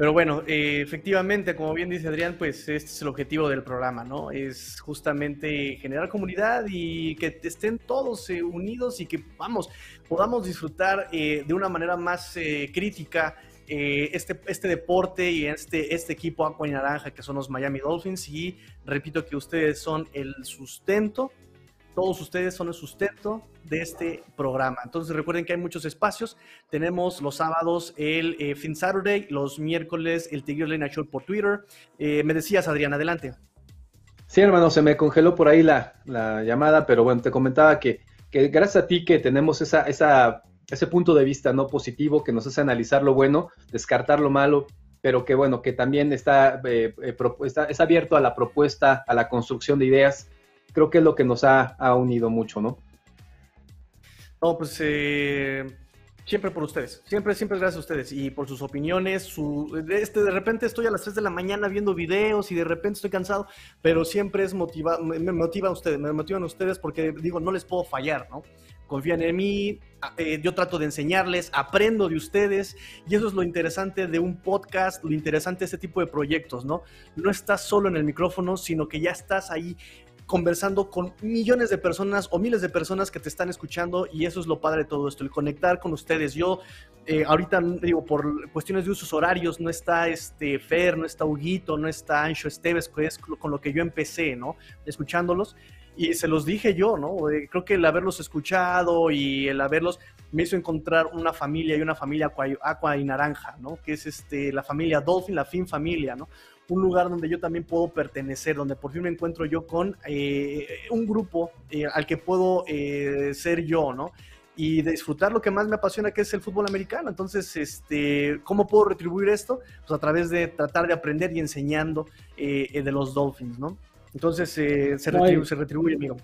Pero bueno, eh, efectivamente, como bien dice Adrián, pues este es el objetivo del programa, ¿no? Es justamente generar comunidad y que estén todos eh, unidos y que, vamos, podamos disfrutar eh, de una manera más crítica este, este deporte y este, este equipo agua y naranja que son los Miami Dolphins. Y repito que ustedes son el sustento todos ustedes son el sustento de este programa. Entonces recuerden que hay muchos espacios. Tenemos los sábados el eh, Fin Saturday, los miércoles el Tigre Lena Show por Twitter. Eh, me decías, Adrián, adelante. Sí, hermano, se me congeló por ahí la, llamada, pero bueno, te comentaba que, gracias a ti que tenemos esa, esa, ese punto de vista no positivo que nos hace analizar lo bueno, descartar lo malo, pero que bueno, que también está, eh, está, es abierto a la propuesta, a la construcción de ideas creo que es lo que nos ha, unido mucho, ¿no? No, pues eh, siempre por ustedes, siempre, siempre gracias a ustedes y por sus opiniones. Su, este, de repente estoy a las 3 de la mañana viendo videos y de repente estoy cansado, pero siempre es motiva, me, motivan ustedes, me motivan ustedes porque digo, no les puedo fallar, ¿no? Confían en mí, eh, yo trato de enseñarles, aprendo de ustedes y eso es lo interesante de un podcast, lo interesante de este tipo de proyectos, ¿no? No estás solo en el micrófono, sino que ya estás ahí conversando con millones de personas o miles de personas que te están escuchando y eso es lo padre de todo esto, el conectar con ustedes. Yo eh, ahorita digo, por cuestiones de usos horarios, no está este Fer, no está Huguito, no está Ancho Esteves, que es con lo que yo empecé, ¿no? Escuchándolos. Y se los dije yo, ¿no? Eh, creo que el haberlos escuchado y el haberlos me hizo encontrar una familia y una familia aqua, y naranja, ¿no? Que es este, la familia Dolphin, la Fin Familia, ¿no? Un lugar donde yo también puedo pertenecer, donde por fin me encuentro yo con eh, un grupo eh, al que puedo ser yo, ¿no? y disfrutar lo que más me apasiona, que es el fútbol americano. Entonces, este, ¿cómo puedo retribuir esto? Pues a través de tratar de aprender y enseñando de los Dolphins, ¿no? Entonces eh, se, retribuye, amigo.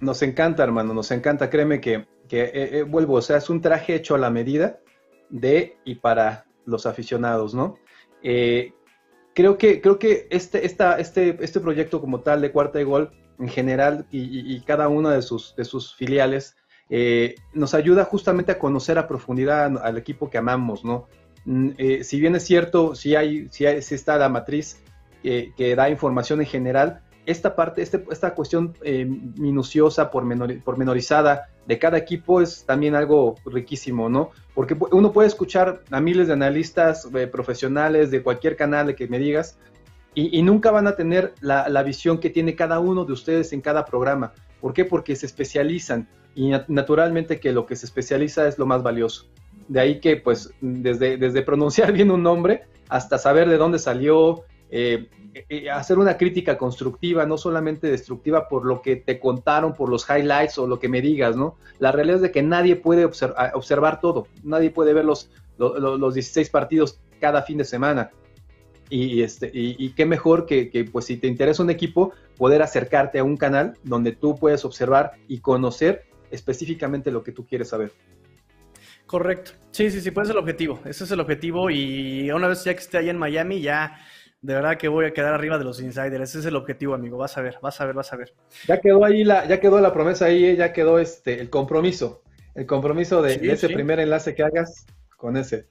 Nos encanta, hermano, nos encanta. Créeme que, eh, eh, vuelvo, o sea, es un traje hecho a la medida de y para los aficionados, ¿no? creo que, creo que este, esta, este, este proyecto como tal de Cuarta de Gol, en general, y, cada una de sus, de sus filiales, nos ayuda justamente a conocer a profundidad al equipo que amamos, ¿no? Mm, si bien es cierto, si hay, si hay, si está la matriz que da información en general, esta parte, este, esta cuestión eh, minuciosa, pormenorizada de cada equipo es también algo riquísimo, ¿no? Porque uno puede escuchar a miles de analistas eh, profesionales de cualquier canal de que me digas y, nunca van a tener la, la, visión que tiene cada uno de ustedes en cada programa. ¿Por qué? Porque se especializan y naturalmente que lo que se especializa es lo más valioso. De ahí que, pues, desde, desde pronunciar bien un nombre hasta saber de dónde salió, eh, eh, hacer una crítica constructiva, no solamente destructiva por lo que te contaron, por los highlights o lo que me digas, ¿no? La realidad es de que nadie puede observar todo, nadie puede ver los, los, 16 partidos cada fin de semana. Y, este, y, qué mejor que, que, pues si te interesa un equipo, poder acercarte a un canal donde tú puedes observar y conocer específicamente lo que tú quieres saber. Correcto. Sí, sí, sí, pues es el objetivo. Ese es el objetivo. Y una vez ya que esté ahí en Miami, ya de verdad que voy a quedar arriba de los insiders. Ese es el objetivo, amigo. Vas a ver, vas a ver, vas a ver. Ya quedó ahí la, ya quedó la promesa ahí, eh, ya quedó este el compromiso. El compromiso de, ese primer enlace que hagas con ese.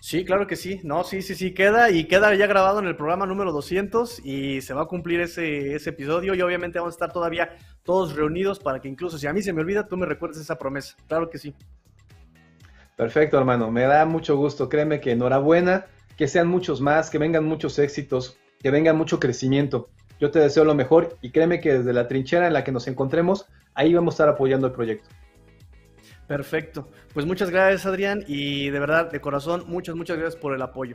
Sí, claro que sí. No, sí, sí, sí, queda y queda ya grabado en el programa número 200 y se va a cumplir ese, ese episodio y obviamente vamos a estar todavía todos reunidos para que incluso si a mí se me olvida, tú me recuerdes esa promesa. Claro que sí. Perfecto, hermano. Me da mucho gusto. Créeme que enhorabuena que sean muchos más, que vengan muchos éxitos, que venga mucho crecimiento. Yo te deseo lo mejor y créeme que desde la trinchera en la que nos encontremos, ahí vamos a estar apoyando el proyecto. Perfecto. Pues muchas gracias, Adrián, y de verdad, de corazón, muchas, muchas gracias por el apoyo.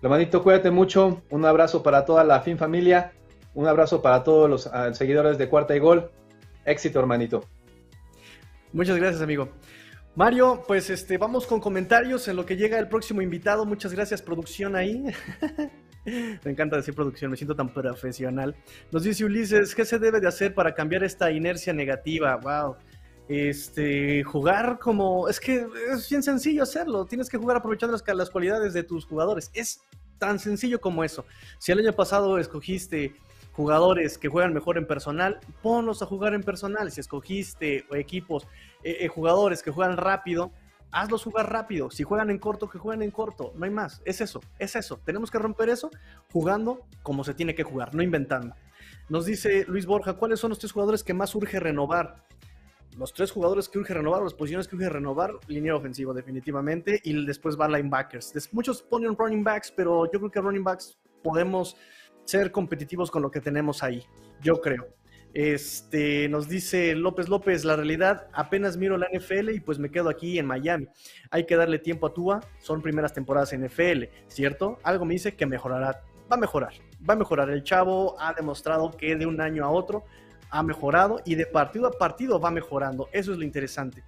Hermanito, cuídate mucho. Un abrazo para toda la fin familia. Un abrazo para todos los ah, seguidores de Cuarta y Gol. Éxito, hermanito. Muchas gracias, amigo. Mario, pues este, vamos con comentarios en lo que llega el próximo invitado. Muchas gracias, producción ahí. me encanta decir producción, me siento tan profesional. Nos dice Ulises, ¿qué se debe de hacer para cambiar esta inercia negativa? Wow. Este, jugar como. Es que es bien sencillo hacerlo. Tienes que jugar aprovechando las, las cualidades de tus jugadores. Es tan sencillo como eso. Si el año pasado escogiste jugadores que juegan mejor en personal, ponlos a jugar en personal. Si escogiste equipos, eh, eh, jugadores que juegan rápido, hazlos jugar rápido. Si juegan en corto, que jueguen en corto. No hay más. Es eso, es eso. Tenemos que romper eso jugando como se tiene que jugar, no inventando. Nos dice Luis Borja, ¿cuáles son los tres jugadores que más urge renovar? Los tres jugadores que urge renovar, las posiciones que urge renovar, línea ofensiva definitivamente, y después va linebackers. Muchos ponen running backs, pero yo creo que running backs podemos ser competitivos con lo que tenemos ahí, yo creo. Este, nos dice López López, la realidad, apenas miro la NFL y pues me quedo aquí en Miami. Hay que darle tiempo a Tua, son primeras temporadas en NFL, ¿cierto? Algo me dice que mejorará, va a mejorar, va a mejorar. El chavo ha demostrado que de un año a otro ha mejorado y de partido a partido va mejorando. Eso es lo interesante.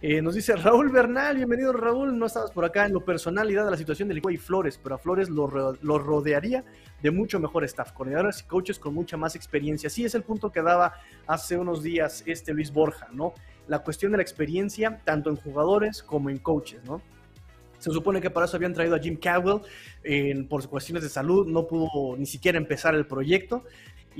Eh, nos dice Raúl Bernal, bienvenido Raúl, no estabas por acá en lo personal y dada la situación del y Flores, pero a Flores lo, rodearía de mucho mejor staff, coordinadores y coaches con mucha más experiencia. Sí es el punto que daba hace unos días este Luis Borja, ¿no? La cuestión de la experiencia tanto en jugadores como en coaches, ¿no? Se supone que para eso habían traído a Jim Caldwell, por cuestiones de salud no pudo ni siquiera empezar el proyecto.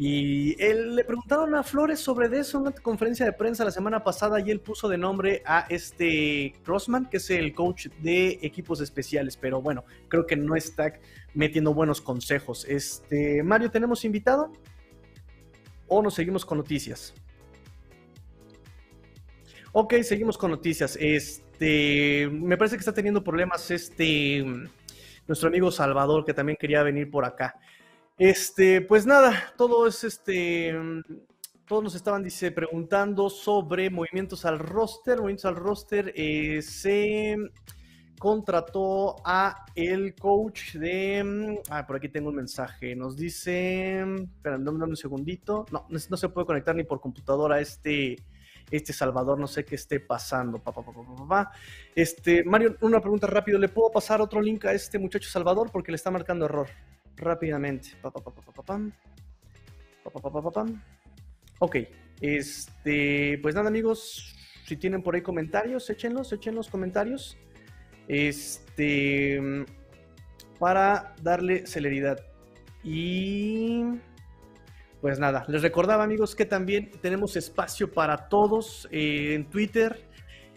Y él, le preguntaron a Flores sobre eso en una conferencia de prensa la semana pasada y él puso de nombre a este Crossman, que es el coach de equipos especiales, pero bueno, creo que no está metiendo buenos consejos. Este, Mario, ¿tenemos invitado? ¿O nos seguimos con noticias? Ok, seguimos con noticias. Este, me parece que está teniendo problemas este nuestro amigo Salvador, que también quería venir por acá. Este, pues nada, todo es este. Todos nos estaban dice, preguntando sobre movimientos al roster. Movimientos al roster eh, se contrató a el coach de. Ah, por aquí tengo un mensaje. Nos dice. Espera, dame un segundito. No, no se puede conectar ni por computadora este este Salvador, no sé qué esté pasando. este, Mario, una pregunta rápido. ¿Le puedo pasar otro link a este muchacho Salvador? Porque le está marcando error. Rápidamente. Ok. Este, pues nada, amigos. Si tienen por ahí comentarios, échenlos, echen los comentarios. Este. Para darle celeridad. Y pues nada, les recordaba amigos que también tenemos espacio para todos eh, en Twitter,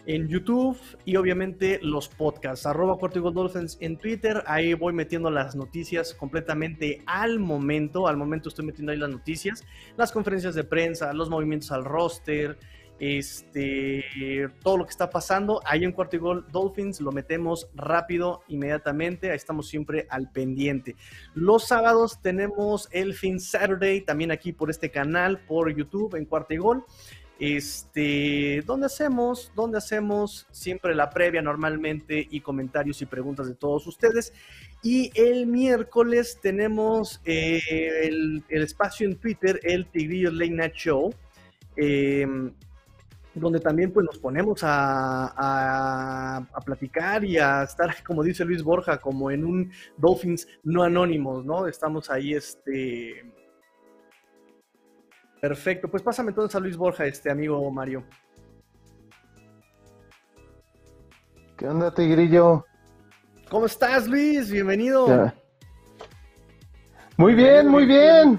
en YouTube y obviamente los podcasts. Arroba Cuarto Dolphins en Twitter. Ahí voy metiendo las noticias completamente al momento. Al momento estoy metiendo ahí las noticias, las conferencias de prensa, los movimientos al roster, este, todo lo que está pasando. Ahí en Cuarto y Gol Dolphins lo metemos rápido, inmediatamente. Ahí estamos siempre al pendiente. Los sábados tenemos el Fin Saturday, también aquí por este canal, por YouTube, en Cuarto y Gol. Este, donde hacemos, donde hacemos siempre la previa normalmente y comentarios y preguntas de todos ustedes. Y el miércoles tenemos eh, el, espacio en Twitter, el Tigrillo Late Show. Eh, donde también pues nos ponemos a, platicar y a estar, como dice Luis Borja, como en un Dolphins no anónimos, ¿no? Estamos ahí, este... Perfecto, pues pásame entonces a Luis Borja, este amigo Mario. ¿Qué onda, Tigrillo? ¿Cómo estás, Luis? Bienvenido. Muy bien, muy bien.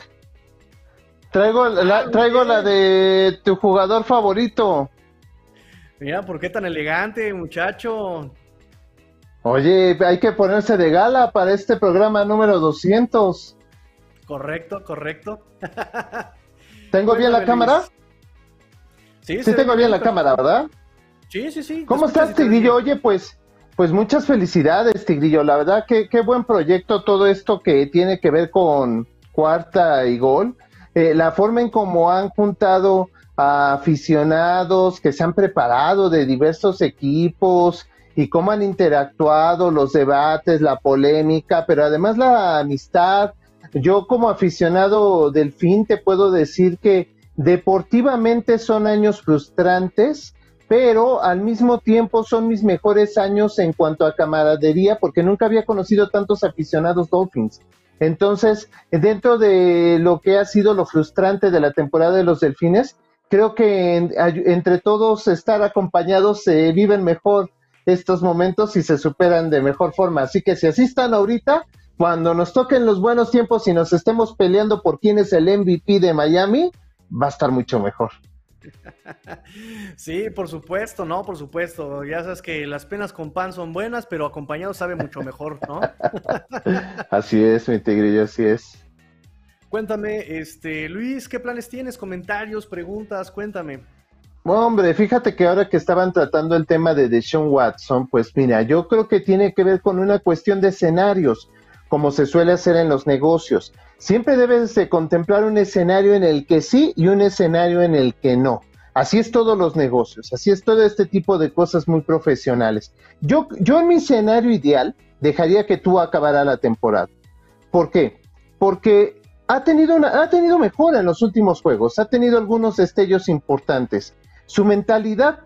Traigo, la, ah, traigo la de tu jugador favorito. Mira, ¿por qué tan elegante, muchacho? Oye, hay que ponerse de gala para este programa número 200. Correcto, correcto. ¿Tengo bien la cámara? Sí, sí tengo bien la cámara, ¿verdad? Sí, sí, sí. ¿Cómo estás, Tigrillo? Oye, pues, pues muchas felicidades, Tigrillo. La verdad que qué buen proyecto todo esto que tiene que ver con cuarta y gol. Eh, la forma en cómo han juntado a aficionados que se han preparado de diversos equipos y cómo han interactuado, los debates, la polémica, pero además la amistad. Yo como aficionado del fin te puedo decir que deportivamente son años frustrantes, pero al mismo tiempo son mis mejores años en cuanto a camaradería porque nunca había conocido tantos aficionados Dolphins. Entonces, dentro de lo que ha sido lo frustrante de la temporada de los Delfines, creo que entre todos estar acompañados se viven mejor estos momentos y se superan de mejor forma. Así que si así están ahorita, cuando nos toquen los buenos tiempos y nos estemos peleando por quién es el MVP de Miami, va a estar mucho mejor. Sí, por supuesto, ¿no? Por supuesto. Ya sabes que las penas con pan son buenas, pero acompañados sabe mucho mejor, ¿no? así es, mi tigrillo, así es. Cuéntame, este, Luis, ¿qué planes tienes? Comentarios, preguntas, cuéntame. Hombre, fíjate que ahora que estaban tratando el tema de Deshaun Watson, pues mira, yo creo que tiene que ver con una cuestión de escenarios, como se suele hacer en los negocios siempre debes de contemplar un escenario en el que sí y un escenario en el que no. Así es todos los negocios, así es todo este tipo de cosas muy profesionales. Yo, yo en mi escenario ideal dejaría que tú acabara la temporada. ¿Por qué? Porque ha tenido, una, ha tenido mejora en los últimos juegos, ha tenido algunos destellos importantes. Su mentalidad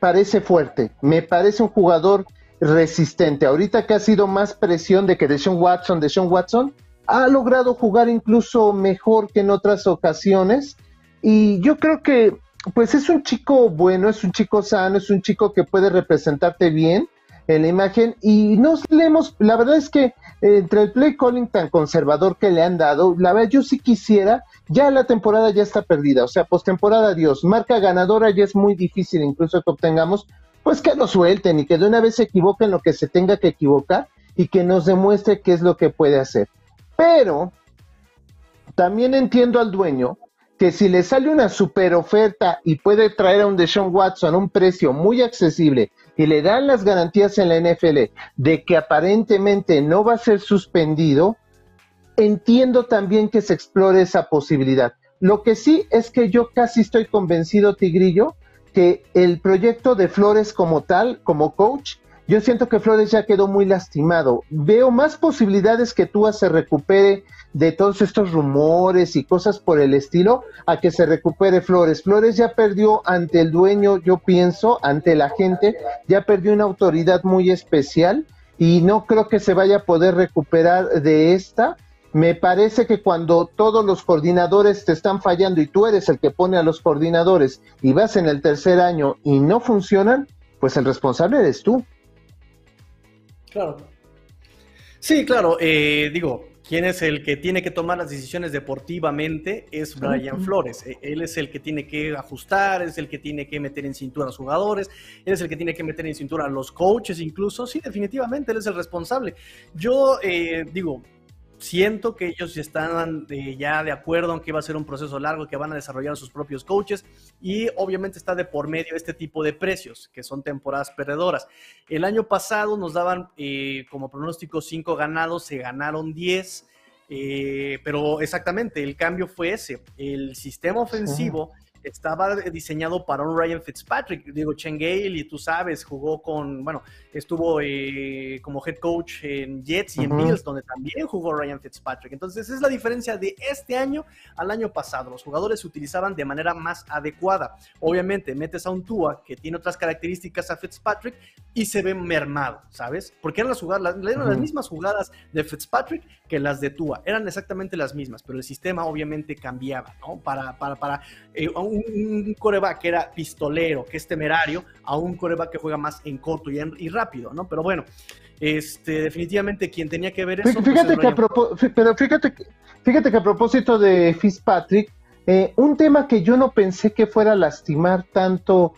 parece fuerte, me parece un jugador resistente. Ahorita que ha sido más presión de que Deshaun Watson, Deshaun Watson, ha logrado jugar incluso mejor que en otras ocasiones. Y yo creo que pues es un chico bueno, es un chico sano, es un chico que puede representarte bien en la imagen. Y nos leemos, la verdad es que entre el play calling tan conservador que le han dado, la verdad yo sí quisiera, ya la temporada ya está perdida, o sea, postemporada Dios, marca ganadora ya es muy difícil incluso que obtengamos, pues que lo suelten y que de una vez se equivoquen lo que se tenga que equivocar y que nos demuestre qué es lo que puede hacer. Pero también entiendo al dueño que si le sale una super oferta y puede traer a un Deshaun Watson a un precio muy accesible y le dan las garantías en la NFL de que aparentemente no va a ser suspendido, entiendo también que se explore esa posibilidad. Lo que sí es que yo casi estoy convencido, Tigrillo, que el proyecto de Flores como tal, como coach, yo siento que Flores ya quedó muy lastimado. Veo más posibilidades que Tua se recupere de todos estos rumores y cosas por el estilo a que se recupere Flores. Flores ya perdió ante el dueño, yo pienso, ante la gente, ya perdió una autoridad muy especial y no creo que se vaya a poder recuperar de esta. Me parece que cuando todos los coordinadores te están fallando y tú eres el que pone a los coordinadores y vas en el tercer año y no funcionan, pues el responsable eres tú. Claro. Sí, claro. Eh, digo, ¿quién es el que tiene que tomar las decisiones deportivamente? Es Brian Flores. E, él es el que tiene que ajustar, es el que tiene que meter en cintura a los jugadores, él es el que tiene que meter en cintura a los coaches incluso. Sí, definitivamente, él es el responsable. Yo eh, digo, siento que ellos están ya de acuerdo en que va a ser un proceso largo, que van a desarrollar sus propios coaches y obviamente está de por medio este tipo de precios, que son temporadas perdedoras. El año pasado nos daban eh, como pronóstico 5 ganados, se ganaron 10, eh, pero exactamente, el cambio fue ese. El sistema ofensivo estaba diseñado para un Ryan Fitzpatrick. Digo, Chengale, y tú sabes, jugó con, bueno, estuvo eh, como head coach en Jets y en Bills, donde también jugó Ryan Fitzpatrick. Entonces, es la diferencia de este año al año pasado. Los jugadores se utilizaban de manera más adecuada. Obviamente, metes a un Tua que tiene otras características a Fitzpatrick y se ve mermado, ¿sabes? Porque eran las jugadas, eran las mismas jugadas de Fitzpatrick que las de Tua. Eran exactamente las mismas, pero el sistema obviamente cambiaba, ¿no? Para, para, para eh, un, coreback que era pistolero, que es temerario, a un coreback que juega más en corto y, y rápido, ¿no? Pero bueno, este, definitivamente quien tenía que ver eso. Pues, fíjate que a pero fíjate, fíjate que a propósito de Fitzpatrick, eh, un tema que yo no pensé que fuera a lastimar tanto,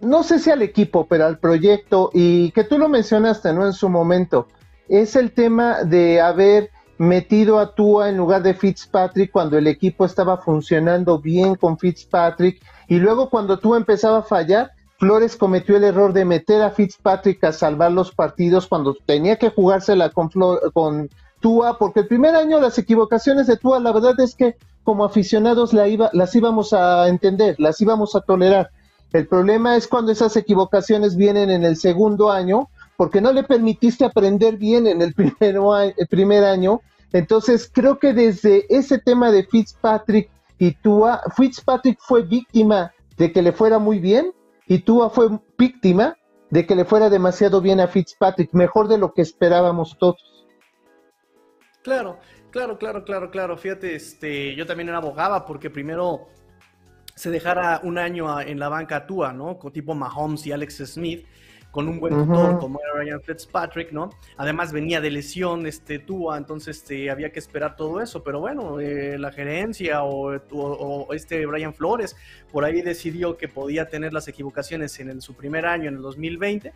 no sé si al equipo, pero al proyecto, y que tú lo mencionaste, ¿no? En su momento, es el tema de haber metido a Tua en lugar de Fitzpatrick cuando el equipo estaba funcionando bien con Fitzpatrick y luego cuando Tua empezaba a fallar, Flores cometió el error de meter a Fitzpatrick a salvar los partidos cuando tenía que jugársela con, con Tua, porque el primer año las equivocaciones de Tua, la verdad es que como aficionados la iba, las íbamos a entender, las íbamos a tolerar. El problema es cuando esas equivocaciones vienen en el segundo año, porque no le permitiste aprender bien en el, el primer año entonces, creo que desde ese tema de Fitzpatrick y Tua, Fitzpatrick fue víctima de que le fuera muy bien y Tua fue víctima de que le fuera demasiado bien a Fitzpatrick, mejor de lo que esperábamos todos. Claro, claro, claro, claro, claro. Fíjate, este, yo también era abogada porque primero se dejara un año en la banca Tua, ¿no? Con tipo Mahomes y Alex Smith con un buen tutor como era Ryan Fitzpatrick, ¿no? Además venía de lesión este Tua, entonces este, había que esperar todo eso, pero bueno, eh, la gerencia o, este Brian Flores por ahí decidió que podía tener las equivocaciones en su primer año, en el 2020,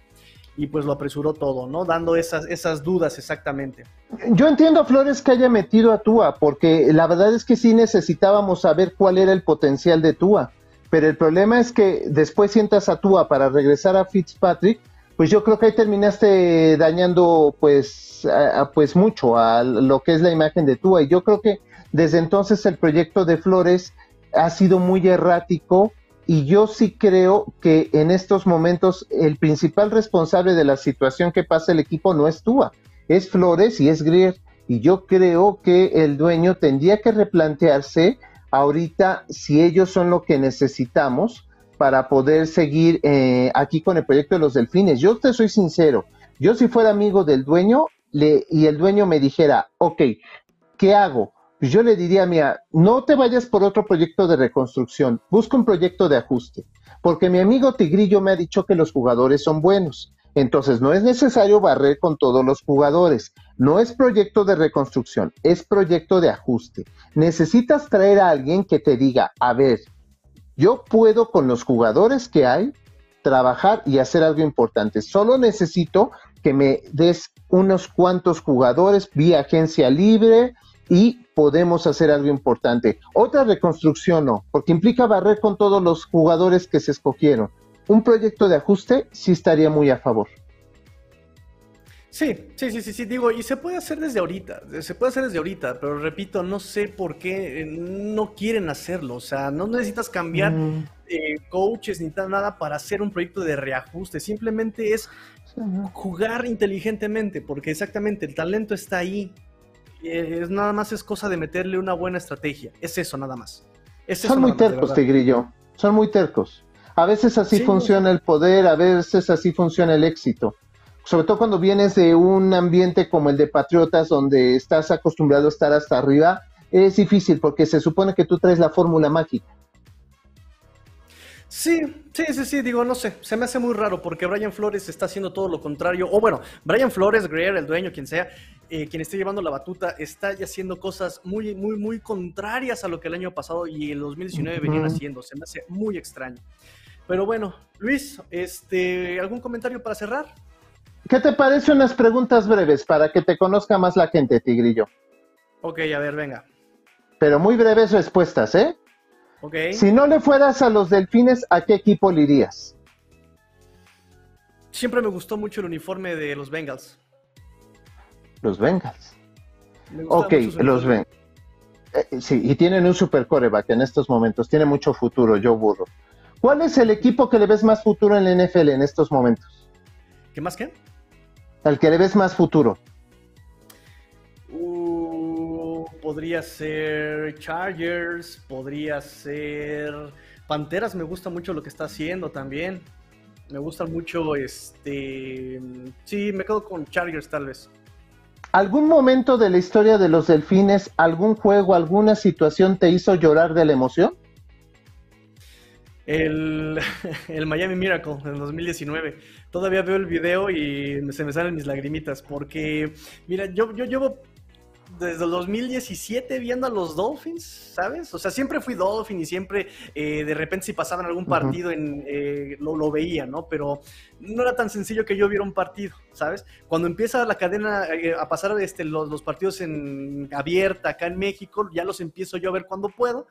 y pues lo apresuró todo, ¿no? Dando esas, esas dudas exactamente. Yo entiendo a Flores que haya metido a Tua, porque la verdad es que sí necesitábamos saber cuál era el potencial de Tua pero el problema es que después sientas a Tua para regresar a Fitzpatrick, pues yo creo que ahí terminaste dañando pues, pues mucho a lo que es la imagen de Tua. Y yo creo que desde entonces el proyecto de Flores ha sido muy errático y yo sí creo que en estos momentos el principal responsable de la situación que pasa el equipo no es Tua, es Flores y es Grier. Y yo creo que el dueño tendría que replantearse ahorita si ellos son lo que necesitamos para poder seguir eh, aquí con el proyecto de los delfines. Yo te soy sincero, yo si fuera amigo del dueño le, y el dueño me dijera, ok, ¿qué hago? Pues yo le diría, mira, no te vayas por otro proyecto de reconstrucción, busca un proyecto de ajuste, porque mi amigo Tigrillo me ha dicho que los jugadores son buenos. Entonces, no es necesario barrer con todos los jugadores. No es proyecto de reconstrucción, es proyecto de ajuste. Necesitas traer a alguien que te diga, a ver, yo puedo con los jugadores que hay trabajar y hacer algo importante. Solo necesito que me des unos cuantos jugadores vía agencia libre y podemos hacer algo importante. Otra reconstrucción no, porque implica barrer con todos los jugadores que se escogieron un proyecto de ajuste sí estaría muy a favor. Sí, sí, sí, sí, sí, digo, y se puede hacer desde ahorita, se puede hacer desde ahorita, pero repito, no sé por qué eh, no quieren hacerlo, o sea, no necesitas cambiar Mm. eh, coaches ni nada para hacer un proyecto de reajuste, simplemente es jugar inteligentemente, porque exactamente el talento está ahí, es nada más es cosa de meterle una buena estrategia, es eso nada más. Es eso Son muy tercos. Tigrillo. Son muy tercos. A veces así Sí. funciona el poder, a veces así funciona el éxito. Sobre todo cuando vienes de un ambiente como el de Patriotas, donde estás acostumbrado a estar hasta arriba, es difícil porque se supone que tú traes la fórmula mágica. Sí, sí, sí, sí, digo, no sé, se me hace muy raro porque Brian Flores está haciendo todo lo contrario, o bueno, Brian Flores, Greer, el dueño, quien sea, eh, quien esté llevando la batuta, está haciendo cosas muy, muy, muy contrarias a lo que el año pasado y el 2019 venían Ujú. haciendo, se me hace muy extraño. Pero bueno, Luis, este, ¿algún comentario para cerrar? ¿Qué te parece unas preguntas breves para que te conozca más la gente, Tigrillo? Ok, a ver, venga. Pero muy breves respuestas, ¿eh? Ok. Si no le fueras a los delfines, ¿a qué equipo le irías? Siempre me gustó mucho el uniforme de los Bengals. Los Bengals. Me Ok, mucho los ven. Eh, sí, y tienen un super coreback en estos momentos. Tiene mucho futuro, Joe Burrow. ¿Cuál es el equipo que le ves más futuro en la NFL en estos momentos? ¿Qué más qué? Al que le ves más futuro. Uh, podría ser Chargers, podría ser Panteras, me gusta mucho lo que está haciendo también. Me gusta mucho este sí, me quedo con Chargers tal vez. ¿Algún momento de la historia de los delfines, algún juego, alguna situación te hizo llorar de la emoción? El, el Miami Miracle en 2019. Todavía veo el video y se me salen mis lagrimitas porque mira, yo, yo llevo desde el 2017 viendo a los Dolphins, ¿sabes? O sea, siempre fui Dolphin y siempre eh, de repente si pasaban algún partido en, eh, lo, lo veía, ¿no? Pero no era tan sencillo que yo viera un partido, ¿sabes? Cuando empieza la cadena eh, a pasar este, los, los partidos en abierta acá en México, ya los empiezo yo a ver cuando puedo.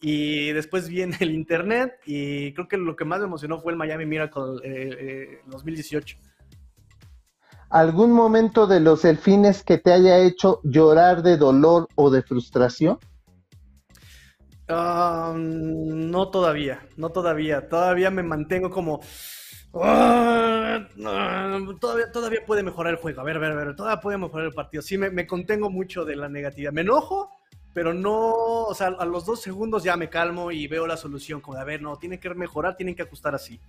Y después viene el internet y creo que lo que más me emocionó fue el Miami Miracle eh, eh, 2018. ¿Algún momento de los delfines que te haya hecho llorar de dolor o de frustración? Ah, no todavía, no todavía. Todavía me mantengo como. ah, todavía, todavía puede mejorar el juego. A ver, a ver, a ver. Todavía puede mejorar el partido. Sí, me, me contengo mucho de la negatividad. Me enojo, pero no. O sea, a los dos segundos ya me calmo y veo la solución. Como de, a ver, no, tienen que mejorar, tienen que ajustar así.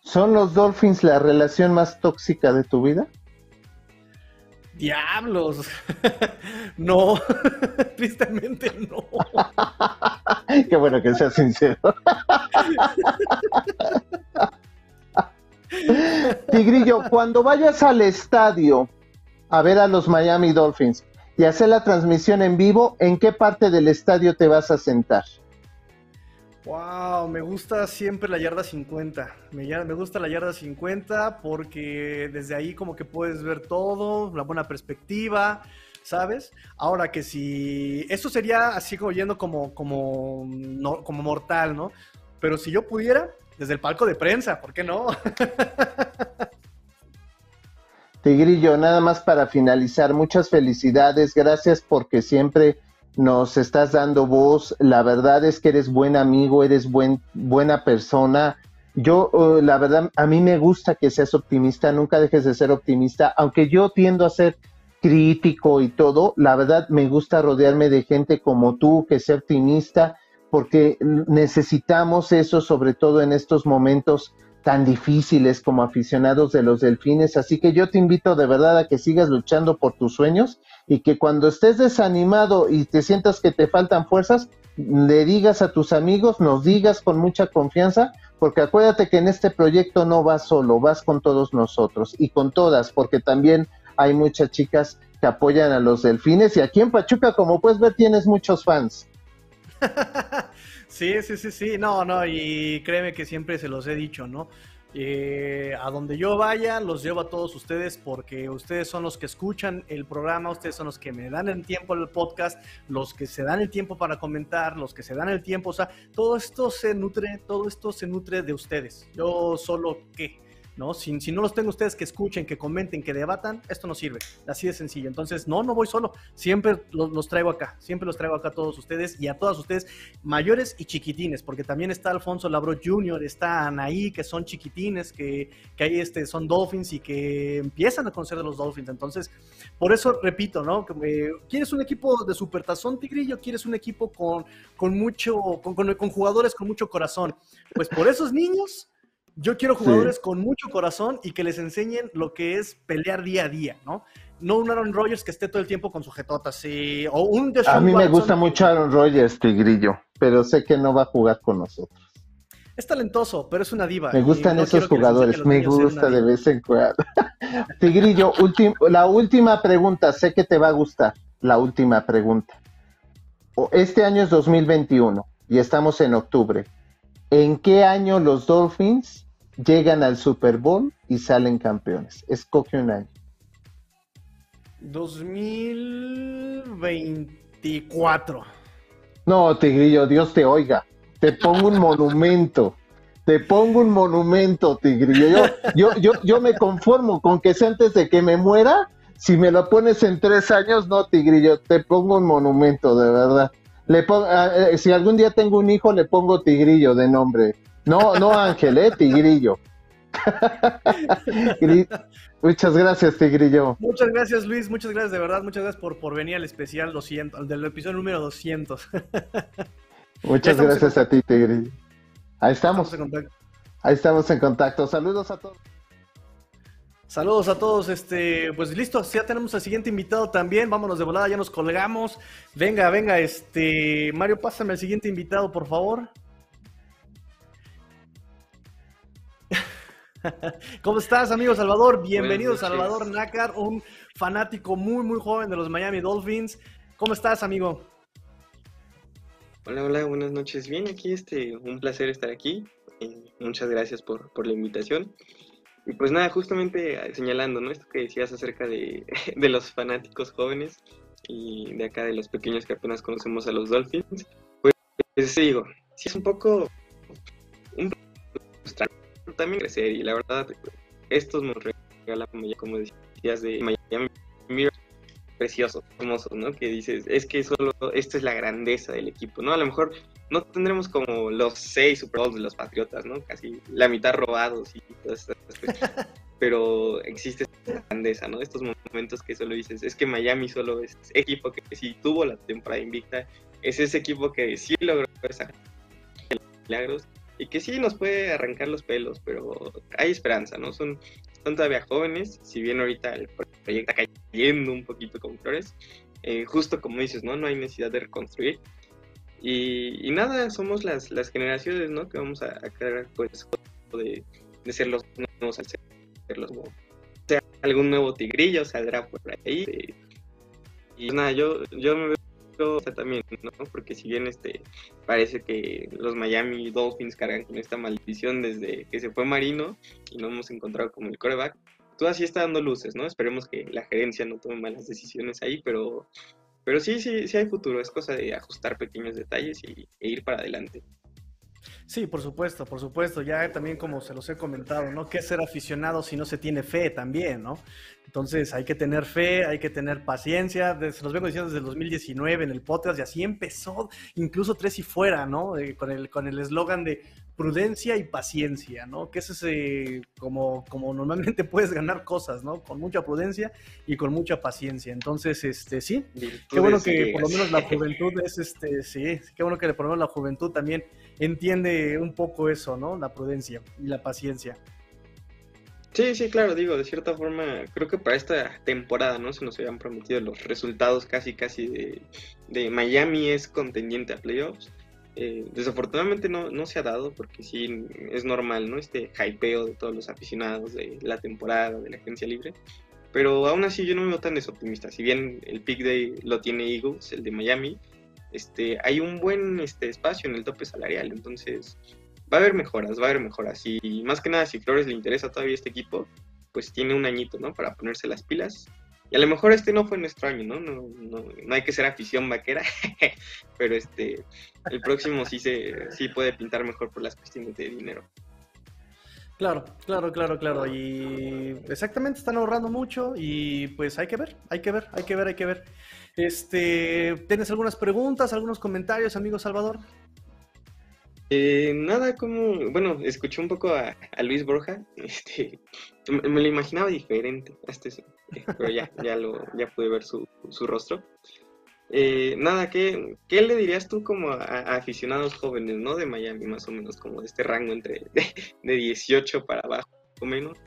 ¿Son los Dolphins la relación más tóxica de tu vida? Diablos. no, tristemente no. Qué bueno que seas sincero. Tigrillo, cuando vayas al estadio a ver a los Miami Dolphins y hacer la transmisión en vivo, ¿en qué parte del estadio te vas a sentar? Wow, me gusta siempre la yarda 50. Me, gusta la yarda 50 porque desde ahí como que puedes ver todo, la buena perspectiva, ¿sabes? Ahora que si... Eso sería así como yendo como, como, como mortal, ¿no? Pero si yo pudiera, desde el palco de prensa, ¿por qué no? Tigrillo, nada más para finalizar, muchas felicidades, gracias porque siempre nos estás dando voz, la verdad es que eres buen amigo, eres buen, buena persona. Yo, eh, la verdad, a mí me gusta que seas optimista, nunca dejes de ser optimista, aunque yo tiendo a ser crítico y todo, la verdad me gusta rodearme de gente como tú, que sea optimista, porque necesitamos eso, sobre todo en estos momentos tan difíciles como aficionados de los delfines. Así que yo te invito de verdad a que sigas luchando por tus sueños y que cuando estés desanimado y te sientas que te faltan fuerzas, le digas a tus amigos, nos digas con mucha confianza, porque acuérdate que en este proyecto no vas solo, vas con todos nosotros y con todas, porque también hay muchas chicas que apoyan a los delfines y aquí en Pachuca, como puedes ver, tienes muchos fans. Sí, sí, sí, sí, no, no, y créeme que siempre se los he dicho, ¿no? Eh, a donde yo vaya, los llevo a todos ustedes porque ustedes son los que escuchan el programa, ustedes son los que me dan el tiempo el podcast, los que se dan el tiempo para comentar, los que se dan el tiempo, o sea, todo esto se nutre, todo esto se nutre de ustedes. Yo solo qué, ¿no? Si, si, no los tengo ustedes que escuchen, que comenten, que debatan, esto no sirve. Así de sencillo. Entonces, no, no voy solo. Siempre los, traigo acá. Siempre los traigo acá a todos ustedes y a todas ustedes, mayores y chiquitines, porque también está Alfonso Labro Jr., está Anaí, que son chiquitines, que, que ahí este, son Dolphins y que empiezan a conocer de los Dolphins. Entonces, por eso repito, ¿no? Eh, ¿Quieres un equipo de supertazón, Tigrillo? ¿Quieres un equipo con, con mucho, con, con jugadores con mucho corazón? Pues por esos niños yo quiero jugadores sí. con mucho corazón y que les enseñen lo que es pelear día a día, ¿no? No un Aaron Rodgers que esté todo el tiempo con sujetotas, sí. o un Deshaun A mí me gusta mucho Aaron Rodgers, Tigrillo, pero sé que no va a jugar con nosotros. Es talentoso, pero es una diva. Me gustan no esos jugadores, me gusta de vez en cuando. Tigrillo, la última pregunta, sé que te va a gustar, la última pregunta. Este año es 2021 y estamos en octubre. ¿En qué año los Dolphins llegan al Super Bowl y salen campeones? Escoge un año. 2024. No, Tigrillo, Dios te oiga. Te pongo un monumento. Te pongo un monumento, Tigrillo. Yo, yo, yo, yo me conformo con que sea antes de que me muera. Si me lo pones en tres años, no, Tigrillo, te pongo un monumento, de verdad. Le pongo, eh, si algún día tengo un hijo, le pongo Tigrillo de nombre. No, no Ángel, eh, Tigrillo. muchas gracias, Tigrillo. Muchas gracias, Luis. Muchas gracias, de verdad. Muchas gracias por, por venir al especial 200, al del episodio número 200. muchas gracias a ti, Tigrillo. Ahí estamos. estamos Ahí estamos en contacto. Saludos a todos. Saludos a todos, este, pues listo, ya tenemos al siguiente invitado también, vámonos de volada, ya nos colgamos. Venga, venga, este, Mario, pásame al siguiente invitado, por favor. ¿Cómo estás, amigo Salvador? Bienvenido, Salvador Nácar, un fanático muy, muy joven de los Miami Dolphins. ¿Cómo estás, amigo? Hola, hola, buenas noches. Bien, aquí, este, un placer estar aquí. Eh, muchas gracias por, por la invitación. Y pues nada, justamente señalando, ¿no? Esto que decías acerca de, de, los fanáticos jóvenes y de acá de los pequeños que apenas conocemos a los Dolphins, pues, pues digo, sí es un poco un también crecer y la verdad estos nos regalan como decías de Miami preciosos, hermosos, ¿no? Que dices, es que solo esto es la grandeza del equipo, ¿no? A lo mejor no tendremos como los seis Super Bowls de los Patriotas, ¿no? Casi la mitad robados y todas estas cosas. Pero existe esta grandeza, ¿no? Estos momentos que solo dices, es que Miami solo es equipo que sí tuvo la temporada invicta, es ese equipo que sí logró sacar milagros y que sí nos puede arrancar los pelos, pero hay esperanza, ¿no? Son, son todavía jóvenes, si bien ahorita el proyecto está cayendo un poquito con flores, eh, justo como dices, ¿no? No hay necesidad de reconstruir, y, y, nada, somos las, las generaciones, ¿no? Que vamos a, a crear, pues, de, de, ser los nuevos al ser, los nuevos. O sea, algún nuevo tigrillo saldrá por ahí. Eh, y nada, yo, yo me veo también, ¿no? Porque si bien este parece que los Miami Dolphins cargan con esta maldición desde que se fue Marino y no hemos encontrado como el coreback, todo así está dando luces, ¿no? Esperemos que la gerencia no tome malas decisiones ahí, pero pero sí, sí, sí hay futuro, es cosa de ajustar pequeños detalles y, e ir para adelante. Sí, por supuesto, por supuesto. Ya también como se los he comentado, ¿no? ¿Qué es ser aficionado si no se tiene fe también, ¿no? Entonces hay que tener fe, hay que tener paciencia. Se los vengo diciendo desde el 2019 en el podcast y así empezó, incluso tres y fuera, ¿no? Eh, con el con el eslogan de prudencia y paciencia, ¿no? Que es ese, como, como normalmente puedes ganar cosas, ¿no? Con mucha prudencia y con mucha paciencia. Entonces, este, sí, Virtudes qué bueno que por lo menos la juventud es, este, sí, qué bueno que por lo menos la juventud también entiende un poco eso, ¿no? La prudencia y la paciencia. Sí, sí, claro, digo, de cierta forma, creo que para esta temporada, ¿no? Se nos habían prometido los resultados casi, casi de, de Miami es contendiente a playoffs. Eh, desafortunadamente no, no, se ha dado porque sí es normal, ¿no? Este hypeo de todos los aficionados de la temporada, de la agencia libre. Pero aún así yo no me veo tan desoptimista. Si bien el pick day lo tiene Eagles, el de Miami, este, hay un buen este, espacio en el tope salarial. Entonces va a haber mejoras, va a haber mejoras. Y más que nada, si Flores le interesa todavía este equipo, pues tiene un añito, ¿no? Para ponerse las pilas y a lo mejor este no fue nuestro año, ¿no? No, no, no hay que ser afición vaquera, pero este, el próximo sí, se, sí puede pintar mejor por las cuestiones de dinero. Claro, claro, claro, claro. Y exactamente, están ahorrando mucho y pues hay que ver, hay que ver, hay que ver, hay que ver. Este, ¿tienes algunas preguntas, algunos comentarios, amigo Salvador? Eh, nada, como, bueno, escuché un poco a, Luis Borja, este, me, lo imaginaba diferente, este sí, pero ya, ya lo, ya pude ver su, su rostro. Eh, nada, ¿qué, ¿qué, le dirías tú como a, aficionados jóvenes, ¿no? De Miami, más o menos, como de este rango entre de, 18 para abajo, o menos.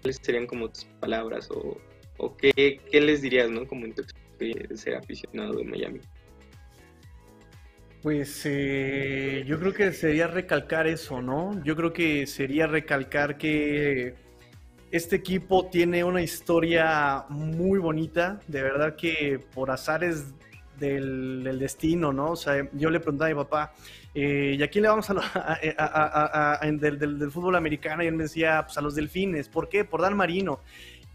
¿Cuáles serían como tus palabras o, o qué, qué, les dirías, ¿no? Como en tu experiencia de ser aficionado de Miami. Pues eh, yo creo que sería recalcar eso, ¿no? Yo creo que sería recalcar que este equipo tiene una historia muy bonita, de verdad que por azares del, destino, ¿no? O sea, yo le preguntaba a mi papá, eh, ¿y a quién le vamos a, del, fútbol americano? Y él me decía, pues a los delfines. ¿Por qué? Por Dan Marino.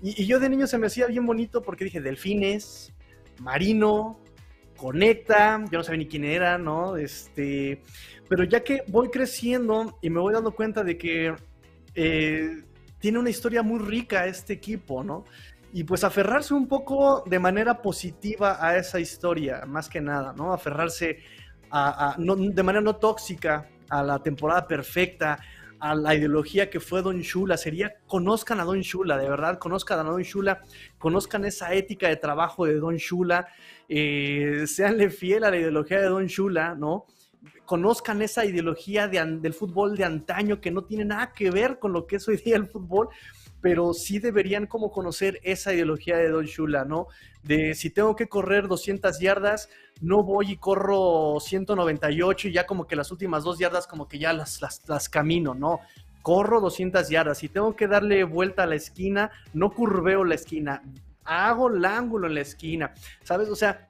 Y, yo de niño se me hacía bien bonito porque dije, delfines, Marino, Conecta, yo no sabía ni quién era, ¿no? Este, pero ya que voy creciendo y me voy dando cuenta de que eh, tiene una historia muy rica este equipo, ¿no? y pues aferrarse un poco de manera positiva a esa historia, más que nada, ¿no? Aferrarse a, de manera no tóxica a la temporada perfecta, a la ideología que fue Don Shula, sería conozcan a Don Shula, de verdad, conozcan a Don Shula, conozcan esa ética de trabajo de Don Shula, eh, seanle fiel a la ideología de Don Shula, ¿no? Conozcan esa ideología del fútbol de antaño que no tiene nada que ver con lo que es hoy día el fútbol, pero sí deberían como conocer esa ideología de Don Shula, ¿no? De si tengo que correr 200 yardas, no voy y corro 198 y ya como que las últimas dos yardas como que ya las, las, las camino, ¿no? Corro 200 yardas. Si tengo que darle vuelta a la esquina, no curveo la esquina, hago el ángulo en la esquina, ¿sabes? O sea,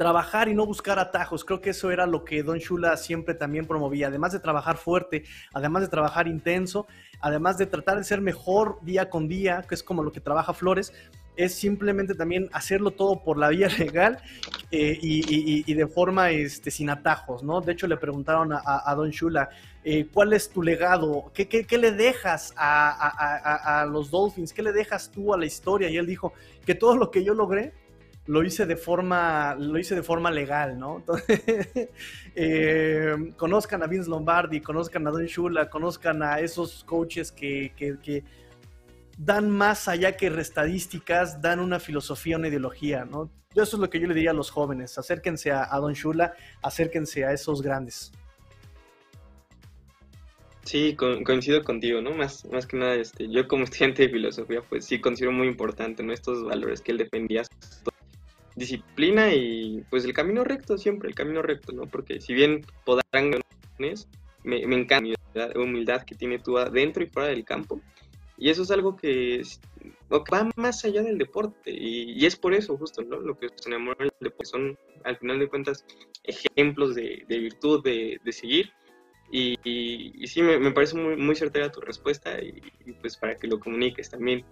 trabajar y no buscar atajos. Creo que eso era lo que Don Shula siempre también promovía. Además de trabajar fuerte, además de trabajar intenso, además de tratar de ser mejor día con día, que es como lo que trabaja Flores, es simplemente también hacerlo todo por la vía legal eh, y, de forma este, sin atajos, ¿no? De hecho, le preguntaron a, Don Shula, eh, ¿cuál es tu legado? ¿Qué, qué, le dejas a, a, los Dolphins? ¿Qué le dejas tú a la historia? Y él dijo que todo lo que yo logré lo hice de forma, lo hice de forma legal, ¿no? Eh, conozcan a Vince Lombardi, conozcan a Don Shula, conozcan a esos coaches que, que, dan más allá que estadísticas, dan una filosofía, una ideología, ¿no? Eso es lo que yo le diría a los jóvenes, acérquense a, Don Shula, acérquense a esos grandes. Sí, coincido contigo, ¿no? Más, más que nada, este, yo como estudiante de filosofía, pues sí considero muy importante. Estos valores que él defendía disciplina y pues el camino recto siempre, el camino recto, ¿no? Porque si bien podrán me, me encanta la humildad, que tiene tú adentro y fuera del campo. Y eso es algo que, va más allá del deporte. Y, es por eso justo, ¿no? Lo que se enamora del deporte son, al final de cuentas, ejemplos de, virtud, de, seguir. Y, y, sí, me, me, parece muy, muy certera tu respuesta y, pues para que lo comuniques también.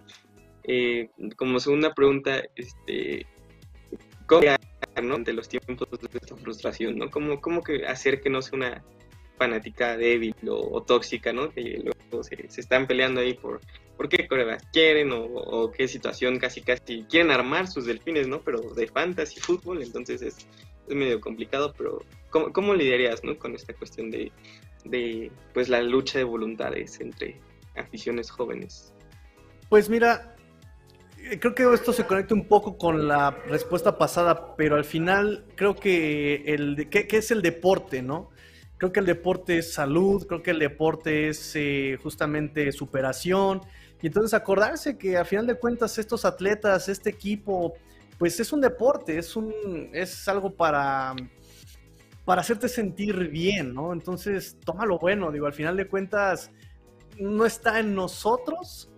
Eh, como segunda pregunta, este, ¿Cómo ¿no? ante los tiempos de esta frustración, ¿no? ¿Cómo, cómo que hacer que no sea una fanática débil o, tóxica, ¿no? Que luego se, están peleando ahí por, por qué coreas quieren o, qué situación casi casi quieren armar sus delfines, ¿no? Pero de fantasy fútbol, entonces es, medio complicado, pero ¿cómo, cómo lidiarías, ¿no? Con esta cuestión de, de, pues, la lucha de voluntades entre aficiones jóvenes. Pues mira, creo que esto se conecta un poco con la respuesta pasada, pero al final creo que el ¿qué, es el deporte, no? Creo que el deporte es salud, creo que el deporte es eh, justamente superación. Y entonces acordarse que al final de cuentas estos atletas, este equipo, pues es un deporte, es, un, es algo para, para hacerte sentir bien, ¿no? Entonces toma lo bueno, digo, al final de cuentas no está en nosotros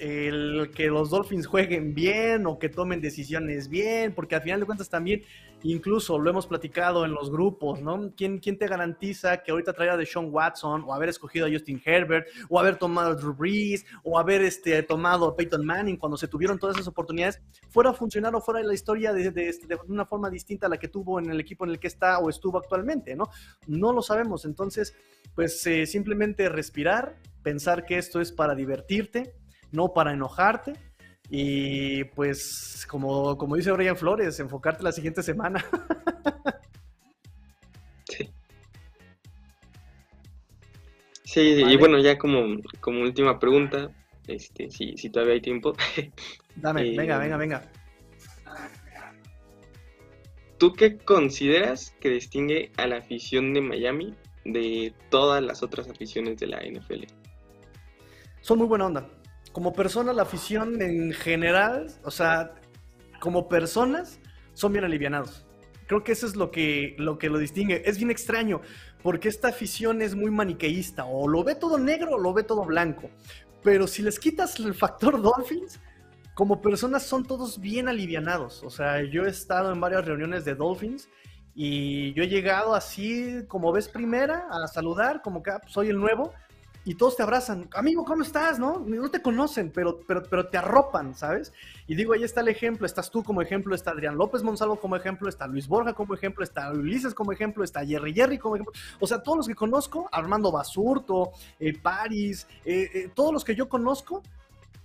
el que los Dolphins jueguen bien o que tomen decisiones bien, porque al final de cuentas también, incluso lo hemos platicado en los grupos, ¿no? ¿Quién, quién te garantiza que ahorita traer a Sean Watson o haber escogido a Justin Herbert o haber tomado a Drew Brees o haber este, tomado a Peyton Manning cuando se tuvieron todas esas oportunidades, fuera a funcionar o fuera de la historia de, de, de, una forma distinta a la que tuvo en el equipo en el que está o estuvo actualmente, ¿no? No lo sabemos, entonces, pues eh, simplemente respirar, pensar que esto es para divertirte, no para enojarte. Y pues, como, como dice Brian Flores, enfocarte la siguiente semana. Sí. Sí, y bueno, ya como, como última pregunta, este, si, si todavía hay tiempo. Dame, Eh, venga, venga, venga. ¿Tú qué consideras que distingue a la afición de Miami de todas las otras aficiones de la NFL? Son muy buena onda. Como persona, la afición en general, o sea, como personas, son bien alivianados. Creo que eso es lo que, lo que lo distingue. Es bien extraño, porque esta afición es muy maniqueísta. O lo ve todo negro o lo ve todo blanco. Pero si les quitas el factor Dolphins, como personas son todos bien alivianados. O sea, yo he estado en varias reuniones de Dolphins y yo he llegado así, como ves primera, a saludar, como que ah, pues, soy el nuevo, y todos te abrazan. Amigo, ¿cómo estás? No, no te conocen, pero, pero, pero te arropan, ¿sabes? Y digo, ahí está el ejemplo, estás tú como ejemplo, está Adrián López Monsalvo como ejemplo, está Luis Borja como ejemplo, está Ulises como ejemplo, está Jerry Jerry como ejemplo. O sea, todos los que conozco, Armando Basurto, eh, Paris, eh, eh, todos los que yo conozco,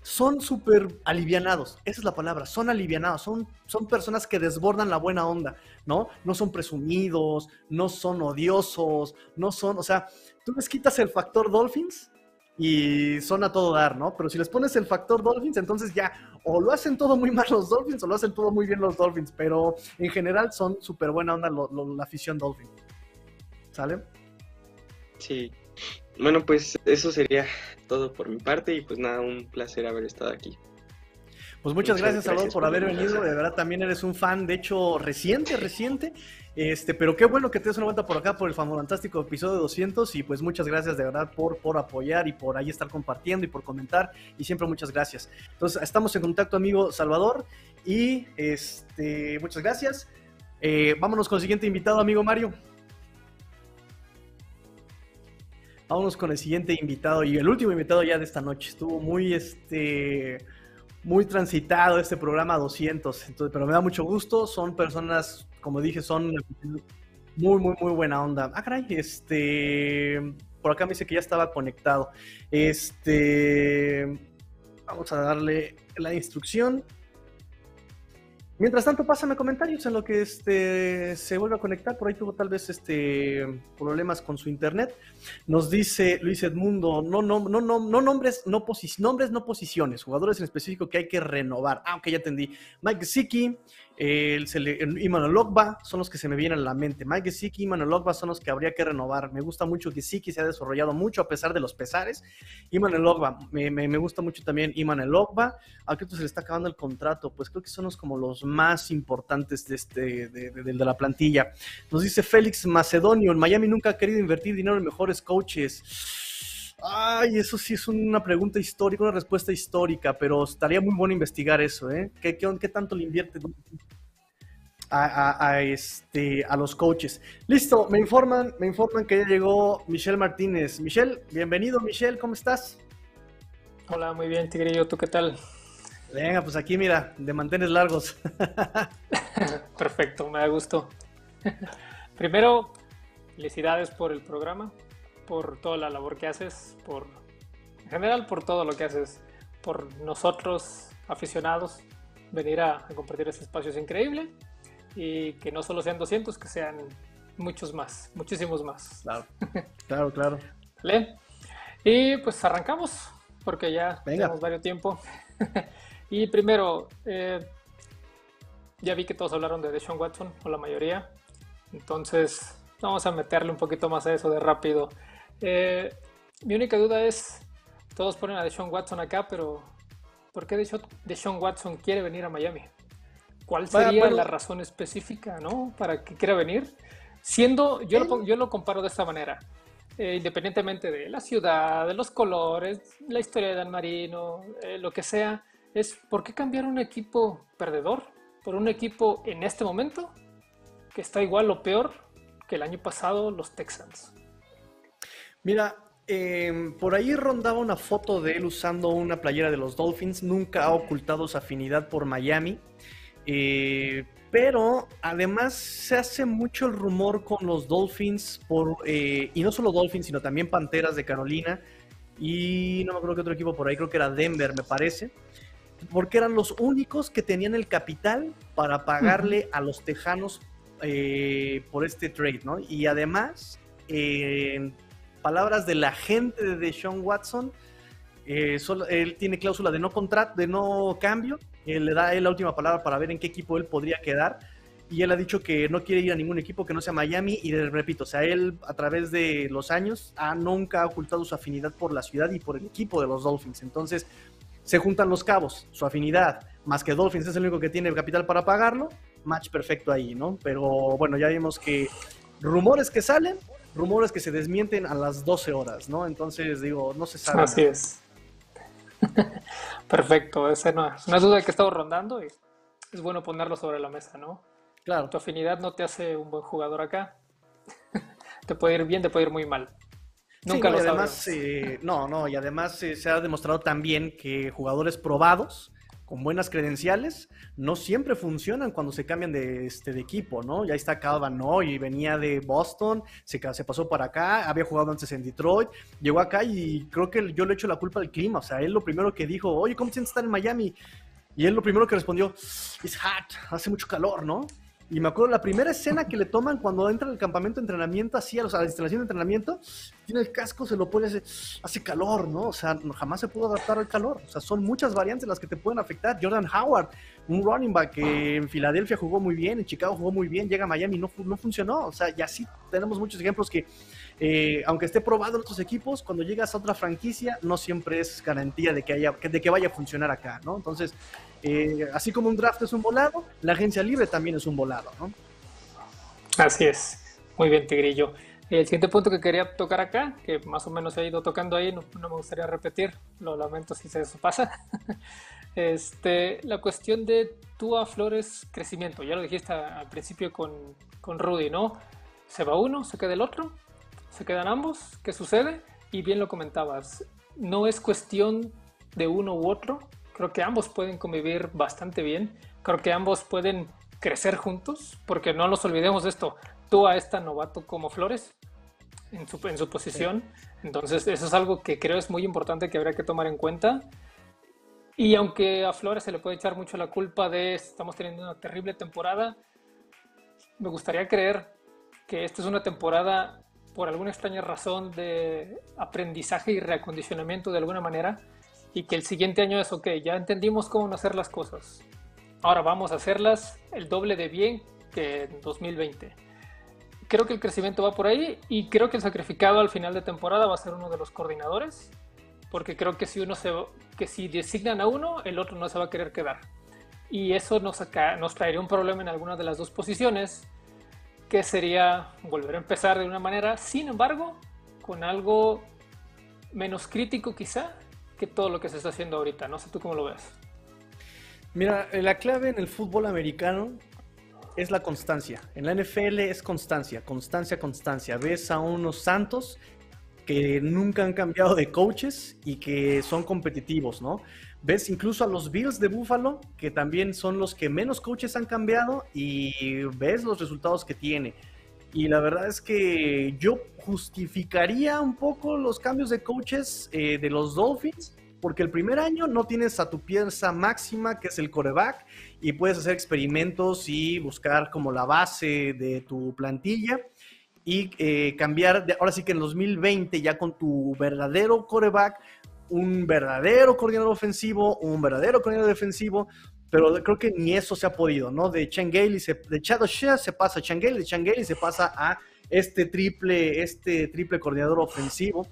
son súper alivianados, esa es la palabra, son alivianados, son, son personas que desbordan la buena onda, ¿no? No son presumidos, no son odiosos, no son, o sea, tú les quitas el factor Dolphins y son a todo dar, ¿no? Pero si les pones el factor Dolphins, entonces ya o lo hacen todo muy mal los Dolphins o lo hacen todo muy bien los Dolphins, pero en general son súper buena onda lo- la afición Dolphin. ¿Sale? Sí. Bueno, pues eso sería todo por mi parte y pues nada, un placer haber estado aquí. Pues muchas, Muchas gracias, Salvador, por haber venido. De verdad, también eres un fan, de hecho, reciente, reciente. Este, pero qué bueno que te des una vuelta por acá por el fantástico episodio 200 y pues muchas gracias de verdad por, por apoyar y por ahí estar compartiendo y por comentar y siempre muchas gracias. Entonces, estamos en contacto, amigo Salvador, y este, muchas gracias. Eh, vámonos con el siguiente invitado, amigo Mario. Vámonos con el siguiente invitado y el último invitado ya de esta noche. Estuvo muy, este, muy transitado este programa 200, entonces, pero me da mucho gusto. Son personas, como dije, son muy, muy, muy buena onda. Ah, caray, este, por acá me dice que ya estaba conectado. Este, vamos a darle la instrucción. Mientras tanto, pásame comentarios en lo que este, se vuelve a conectar. Por ahí tuvo tal vez este, problemas con su internet. Nos dice Luis Edmundo, no, no, no, no, no nombres, no nombres, no posiciones, jugadores en específico que hay que renovar. Ah, ok, ya entendí. Mike eh, el, el son los que se me vienen a la mente. Mike Gesicki, Iman Ologba son los que habría que renovar. Me gusta mucho Gesicki, se ha desarrollado mucho a pesar de los pesares. Iman Ologba, me, me, gusta mucho también Iman Ologba. ¿A qué se le está acabando el contrato? Pues creo que son los, como los más importantes de, este, de- de la plantilla. Nos dice Félix Macedonio, en Miami nunca ha querido invertir dinero en mejores coaches. Ay, eso sí es una pregunta histórica, una respuesta histórica, pero estaría muy bueno investigar eso, ¿eh? ¿Qué, qué, qué tanto le invierte a, a- a, este, a los coaches? Listo, me informan, me informan que ya llegó Michelle Martínez. Michelle, bienvenido, Michelle, ¿cómo estás? Hola, muy bien, Tigrillo, ¿tú qué tal? Venga, pues aquí mira, de mantenes largos. Perfecto, me da gusto. Primero, felicidades por el programa, por toda la labor que haces, por en general por todo lo que haces, por nosotros aficionados, venir a, a compartir este espacio es increíble y que no solo sean 200, que sean muchos más, muchísimos más. Claro, claro, claro. ¿Vale? Y pues arrancamos, porque ya Venga. tenemos varios tiempo. y primero, eh, ya vi que todos hablaron de Deshaun Watson, o la mayoría. Entonces, vamos a meterle un poquito más a eso de rápido. Eh, mi única duda es, todos ponen a Deshaun Watson acá, pero ¿por qué Deshaun, Watson quiere venir a Miami? ¿Cuál sería bueno. la razón específica, no? Para que quiera venir. Siendo, yo lo, yo lo comparo de esta manera. Eh, independientemente de la ciudad, de los colores, la historia de Dan Marino, eh, lo que sea, es ¿por qué cambiar un equipo perdedor por un equipo en este momento que está igual o peor que el año pasado los Texans? Mira, eh, por ahí rondaba una foto de él usando una playera de los Dolphins. Nunca ha ocultado su afinidad por Miami. Eh, pero además se hace mucho el rumor con los Dolphins, por, eh, y no solo Dolphins, sino también Panteras de Carolina, y no me acuerdo qué otro equipo por ahí, creo que era Denver, me parece, porque eran los únicos que tenían el capital para pagarle a los Tejanos eh, por este trade, ¿no? Y además, palabras de la gente de Deshaun Watson, eh, él tiene cláusula de no contrato, de no cambio, él le da él la última palabra para ver en qué equipo él podría quedar y él ha dicho que no quiere ir a ningún equipo que no sea Miami y repito, o sea, él a través de los años ha nunca ocultado su afinidad por la ciudad y por el equipo de los Dolphins. Entonces, se juntan los cabos, su afinidad, más que Dolphins es el único que tiene el capital para pagarlo, match perfecto ahí, ¿no? Pero bueno, ya vimos que rumores que salen, rumores que se desmienten a las 12 horas, ¿no? Entonces, digo, no se sabe. Así es. Perfecto, esa no es una duda que he estado rondando y es bueno ponerlo sobre la mesa, ¿no? Claro. Tu afinidad no te hace un buen jugador acá. te puede ir bien, te puede ir muy mal. Nunca lo además, eh, no, no, y además eh, se ha demostrado también que jugadores probados con buenas credenciales no siempre funcionan cuando se cambian de, este, de equipo, ¿no? Ya está Calvin. Y venía de Boston, se, pasó para acá, había jugado antes en Detroit, llegó acá y creo que yo le echo la culpa al clima, o sea, él lo primero que dijo, oye, ¿cómo sientes estar en Miami? Y él lo primero que respondió, it's hot, hace mucho calor, ¿no? Y me acuerdo la primera escena que le toman cuando entra al campamento de entrenamiento, así a, la instalación de entrenamiento, tiene el casco, se lo pone, hace, hace calor, ¿no? O sea, jamás se pudo adaptar al calor. O sea, son muchas variantes las que te pueden afectar. Jordan Howard, un running back que en Filadelfia jugó muy bien, en Chicago jugó muy bien, llega a Miami no, no funcionó. O sea, y así tenemos muchos ejemplos que, eh, aunque esté probado en otros equipos, cuando llegas a otra franquicia, no siempre es garantía de que, vaya a funcionar acá, ¿no? Entonces, eh, así como un draft es un volado, la agencia libre también es un volado, ¿no? Así es. Muy bien, Tigrillo. El siguiente punto que quería tocar acá, que más o menos he ido tocando ahí, no, me gustaría repetir, lo lamento si se eso pasa. este, la cuestión de Tua Flores crecimiento, ya lo dijiste al principio con, con Rudy, ¿no? Se va uno, se queda el otro, se quedan ambos, ¿qué sucede? Y bien lo comentabas, no es cuestión de uno u otro, Creo que ambos pueden convivir bastante bien. Creo que ambos pueden crecer juntos, porque no nos olvidemos de esto. Tú a esta novato como Flores en su, en su posición. Entonces, eso es algo que creo es muy importante que habría que tomar en cuenta. Y aunque a Flores se le puede echar mucho la culpa de estamos teniendo una terrible temporada, me gustaría creer que esta es una temporada por alguna extraña razón de aprendizaje y reacondicionamiento de alguna manera y que el siguiente año es, ok, ya entendimos cómo hacer las cosas. Ahora vamos a hacerlas el doble de bien que en 2020. Creo que el crecimiento va por ahí y creo que el sacrificado al final de temporada va a ser uno de los coordinadores, porque creo que si uno se que si designan a uno, el otro no se va a querer quedar. Y eso nos, nos traería un problema en alguna de las dos posiciones, que sería volver a empezar de una manera, sin embargo, con algo menos crítico quizá, que todo lo que se está haciendo ahorita. No sé tú cómo lo ves. Mira, la clave en el fútbol americano es la constancia. En la NFL es constancia, constancia, constancia. Ves a unos Santos que nunca han cambiado de coaches y que son competitivos, ¿no? Ves incluso a los Bills de Buffalo, que también son los que menos coaches han cambiado y ves los resultados que tiene. Y la verdad es que yo justificaría un poco los cambios de coaches eh, de los Dolphins, porque el primer año no tienes a tu pieza máxima, que es el coreback, y puedes hacer experimentos y buscar como la base de tu plantilla y eh, cambiar, de, ahora sí que en 2020 ya con tu verdadero coreback, un verdadero coordinador ofensivo, un verdadero coordinador defensivo, pero creo que ni eso se ha podido, ¿no? De Changeli, se, de Chad se pasa a Changeli, de Changeli se pasa a este triple, este triple coordinador ofensivo.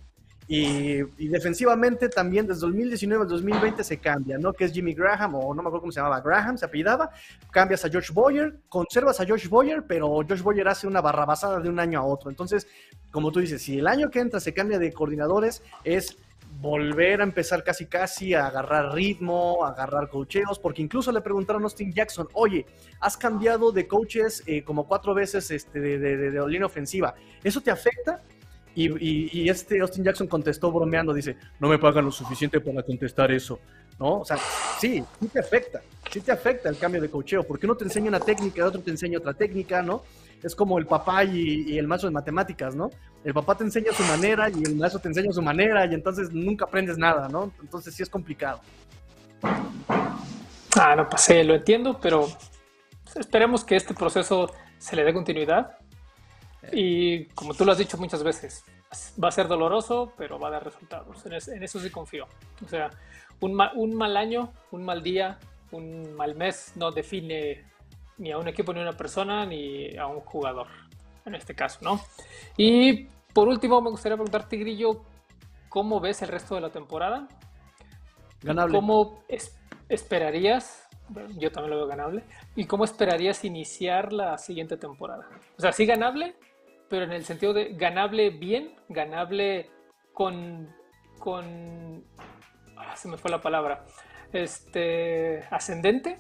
Y, defensivamente también desde 2019 al 2020 se cambia, ¿no? Que es Jimmy Graham, o no me acuerdo cómo se llamaba, Graham, se apellidaba. Cambias a George Boyer, conservas a George Boyer, pero George Boyer hace una barrabasada de un año a otro. Entonces, como tú dices, si el año que entra se cambia de coordinadores, es volver a empezar casi casi a agarrar ritmo, a agarrar cocheos, porque incluso le preguntaron a Austin Jackson, oye, has cambiado de coaches eh, como cuatro veces este, de, de, línea ofensiva, ¿eso te afecta? Y, este Austin Jackson contestó bromeando, dice, no me pagan lo suficiente para contestar eso, ¿no? O sea, sí, sí te afecta, sí te afecta el cambio de cocheo, porque uno te enseña una técnica, el otro te enseña otra técnica, ¿no? Es como el papá y, el maestro de matemáticas, ¿no? El papá te enseña su manera y el maestro te enseña su manera y entonces nunca aprendes nada, ¿no? Entonces sí es complicado. Ah, no pasé, lo entiendo, pero esperemos que este proceso se le dé continuidad. Y como tú lo has dicho muchas veces, va a ser doloroso, pero va a dar resultados. En, eso sí confío. O sea, un, un mal año, un mal día, un mal mes no define ni a un equipo, ni a una persona, ni a un jugador, en este caso, ¿no? Y por último, me gustaría preguntarte, Grillo, ¿cómo ves el resto de la temporada? Ganable. ¿Cómo esperarías? yo también lo veo ganable. ¿Y cómo esperarías iniciar la siguiente temporada? O sea, sí ganable, pero en el sentido de ganable bien, ganable con. con. Ah, se me fue la palabra. Este. ascendente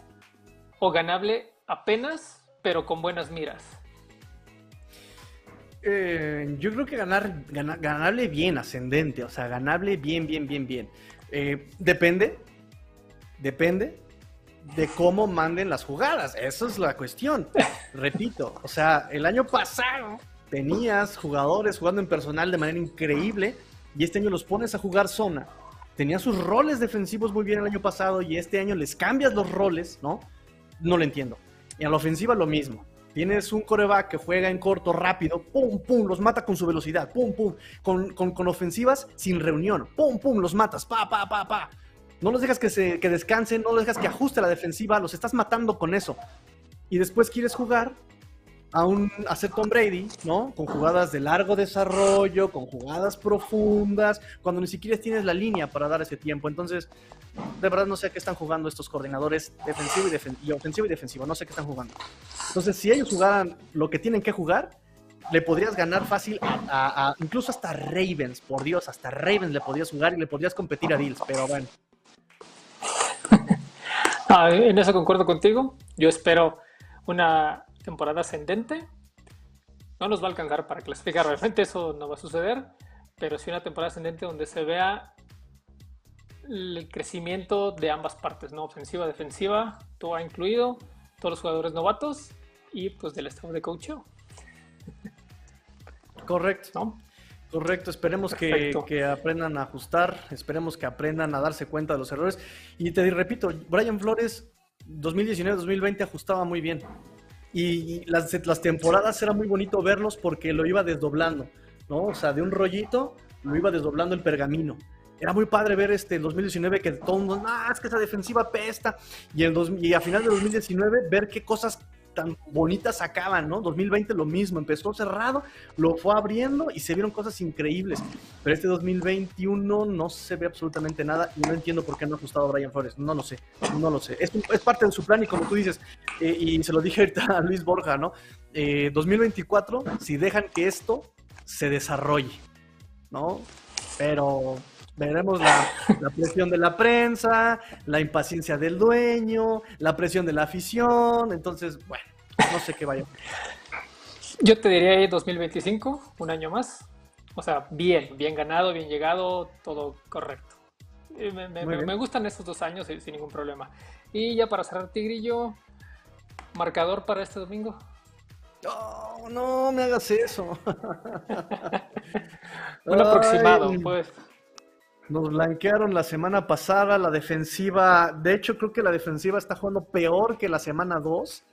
o ganable apenas, pero con buenas miras? Eh, yo creo que ganar, ganable bien, ascendente, o sea, ganable bien, bien, bien, bien. Eh, depende, depende de cómo manden las jugadas. Esa es la cuestión. Repito, o sea, el año pasado tenías jugadores jugando en personal de manera increíble y este año los pones a jugar zona. Tenía sus roles defensivos muy bien el año pasado y este año les cambias los roles, ¿no? No lo entiendo. Y a la ofensiva lo mismo. Tienes un coreback que juega en corto, rápido, pum, pum, los mata con su velocidad, pum, pum, con, con, ofensivas sin reunión, pum, pum, los matas, pa, pa, pa, pa. No los dejas que, se, que descansen, no los dejas que ajuste la defensiva, los estás matando con eso. Y después quieres jugar a, un, hacer Tom Brady, ¿no? Con jugadas de largo desarrollo, con jugadas profundas, cuando ni siquiera tienes la línea para dar ese tiempo. Entonces, de verdad no sé a qué están jugando estos coordinadores defensivo y, ofensivo y defensivo, no sé qué están jugando. Entonces, si ellos jugaran lo que tienen que jugar, le podrías ganar fácil a, incluso hasta Ravens, por Dios, hasta Ravens le podrías jugar y le podrías competir a Bills, pero bueno. Ah, en eso concuerdo contigo. Yo espero una temporada ascendente. No nos va a alcanzar para clasificar, realmente eso no va a suceder, pero sí una temporada ascendente donde se vea el crecimiento de ambas partes, ¿no? Ofensiva, defensiva, todo ha incluido, todos los jugadores novatos y pues del estado de coach. Correcto. ¿No? Correcto, esperemos que, que, aprendan a ajustar, esperemos que aprendan a darse cuenta de los errores. Y te repito, Brian Flores 2019-2020 ajustaba muy bien. Y las, temporadas era muy bonito verlos porque lo iba desdoblando, ¿no? O sea, de un rollito lo iba desdoblando el pergamino era muy padre ver este 2019 que todo el mundo, ah, es que esa defensiva pesta. Y, el y a final de 2019 ver qué cosas tan bonitas sacaban, ¿no? 2020 lo mismo, empezó cerrado, lo fue abriendo y se vieron cosas increíbles. Pero este 2021 no se ve absolutamente nada y no entiendo por qué no ha ajustado a Brian Flores. No lo sé, no lo sé. Es, parte de su plan y como tú dices, eh, y se lo dije ahorita a Luis Borja, ¿no? 2024, eh, si dejan que esto se desarrolle, ¿no? Pero Veremos la, presión de la prensa, la impaciencia del dueño, la presión de la afición. Entonces, bueno, no sé qué vaya. Yo te diría 2025, un año más. O sea, bien, bien ganado, bien llegado, todo correcto. Eh, me, gustan estos dos años sin ningún problema. Y ya para cerrar, Tigrillo, marcador para este domingo. No, no me hagas eso. un aproximado, pues. Nos blanquearon la semana pasada, la defensiva, de hecho creo que la defensiva está jugando peor que la semana 2.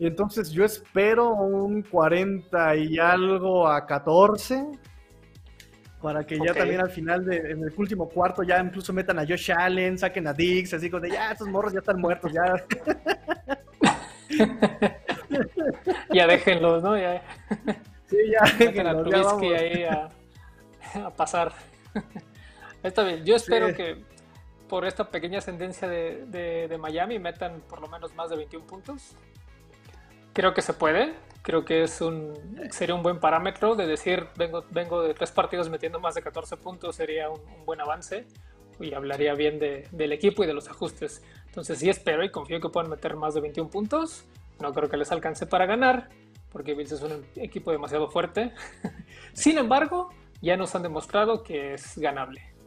Y entonces yo espero un 40 y algo a 14 para que ya también al final, de, en el último cuarto, ya incluso metan a Josh Allen, saquen a Dix, así como de ya, estos morros ya están muertos, ya. ya déjenlos, ¿no? Ya. Sí, ya déjenlos, ya vamos. ahí a, a pasar. Está bien, yo espero que por esta pequeña ascendencia de, Miami metan por lo menos más de 21 puntos. Creo que se puede, creo que es un, sería un buen parámetro de decir, vengo, vengo de tres partidos metiendo más de 14 puntos, sería un, buen avance y hablaría bien del equipo y de los ajustes. Entonces sí espero y confío que puedan meter más de 21 puntos. No creo que les alcance para ganar, porque Bills es un equipo demasiado fuerte. Sin embargo, ya nos han demostrado que es ganable.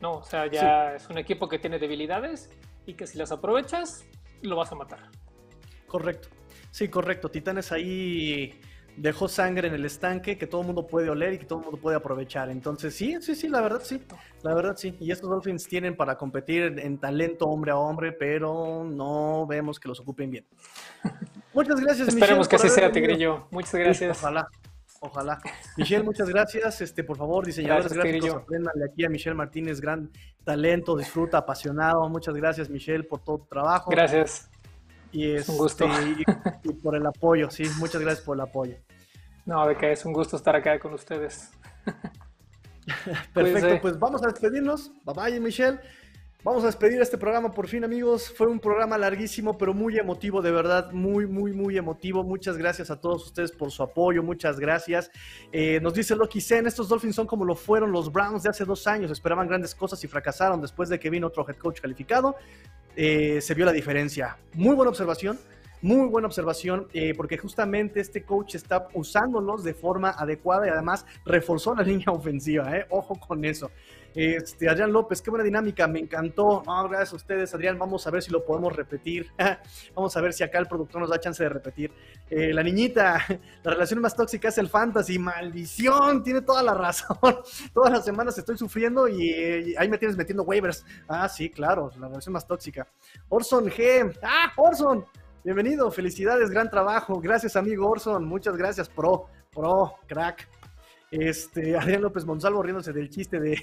No, o sea, ya es un equipo que tiene debilidades y que si las aprovechas, lo vas a matar. Correcto. Sí, correcto. Titanes ahí dejó sangre en el estanque que todo el mundo puede oler y que todo el mundo puede aprovechar. Entonces, sí, sí, sí, la verdad sí. La verdad sí. Y estos Dolphins tienen para competir en, talento hombre a hombre, pero no vemos que los ocupen bien. Muchas gracias, Esperemos que así sea, Tigrillo. Muchas gracias. Ojalá. Ojalá. Michelle, muchas gracias. Este, por favor, diseñadores gracias, gráficos, aprendanle aquí a Michelle Martínez, gran talento, disfruta, apasionado. Muchas gracias, Michelle, por todo tu trabajo. Gracias. Y, es un gusto. Este, y, por el apoyo, sí, muchas gracias por el apoyo. No, de que es un gusto estar acá con ustedes. Perfecto, pues vamos a despedirnos. Bye bye, Michelle. Vamos a despedir este programa por fin, amigos. Fue un programa larguísimo, pero muy emotivo, de verdad, muy, muy, muy emotivo. Muchas gracias a todos ustedes por su apoyo, muchas gracias. Eh, nos dice Loki Zen, estos Dolphins son como lo fueron los Browns de hace dos años. Esperaban grandes cosas y fracasaron después de que vino otro head coach calificado. Eh, se vio la diferencia. Muy buena observación. Muy buena observación, eh, porque justamente este coach está usándolos de forma adecuada y además reforzó la línea ofensiva. Ojo con eso. Este, Adrián López, qué buena dinámica, me encantó. gracias a ustedes, Adrián. Vamos a ver si lo podemos repetir. Vamos a ver si acá el productor nos da chance de repetir. Eh, la niñita, la relación más tóxica es el fantasy. Maldición, tiene toda la razón. Todas las semanas estoy sufriendo y, ahí me tienes metiendo waivers. Ah, sí, claro, la relación más tóxica. Orson G. Ah, Orson. Bienvenido, felicidades, gran trabajo. Gracias, amigo Orson. Muchas gracias, pro, pro, crack. Este, Adrián López Monsalvo riéndose del chiste de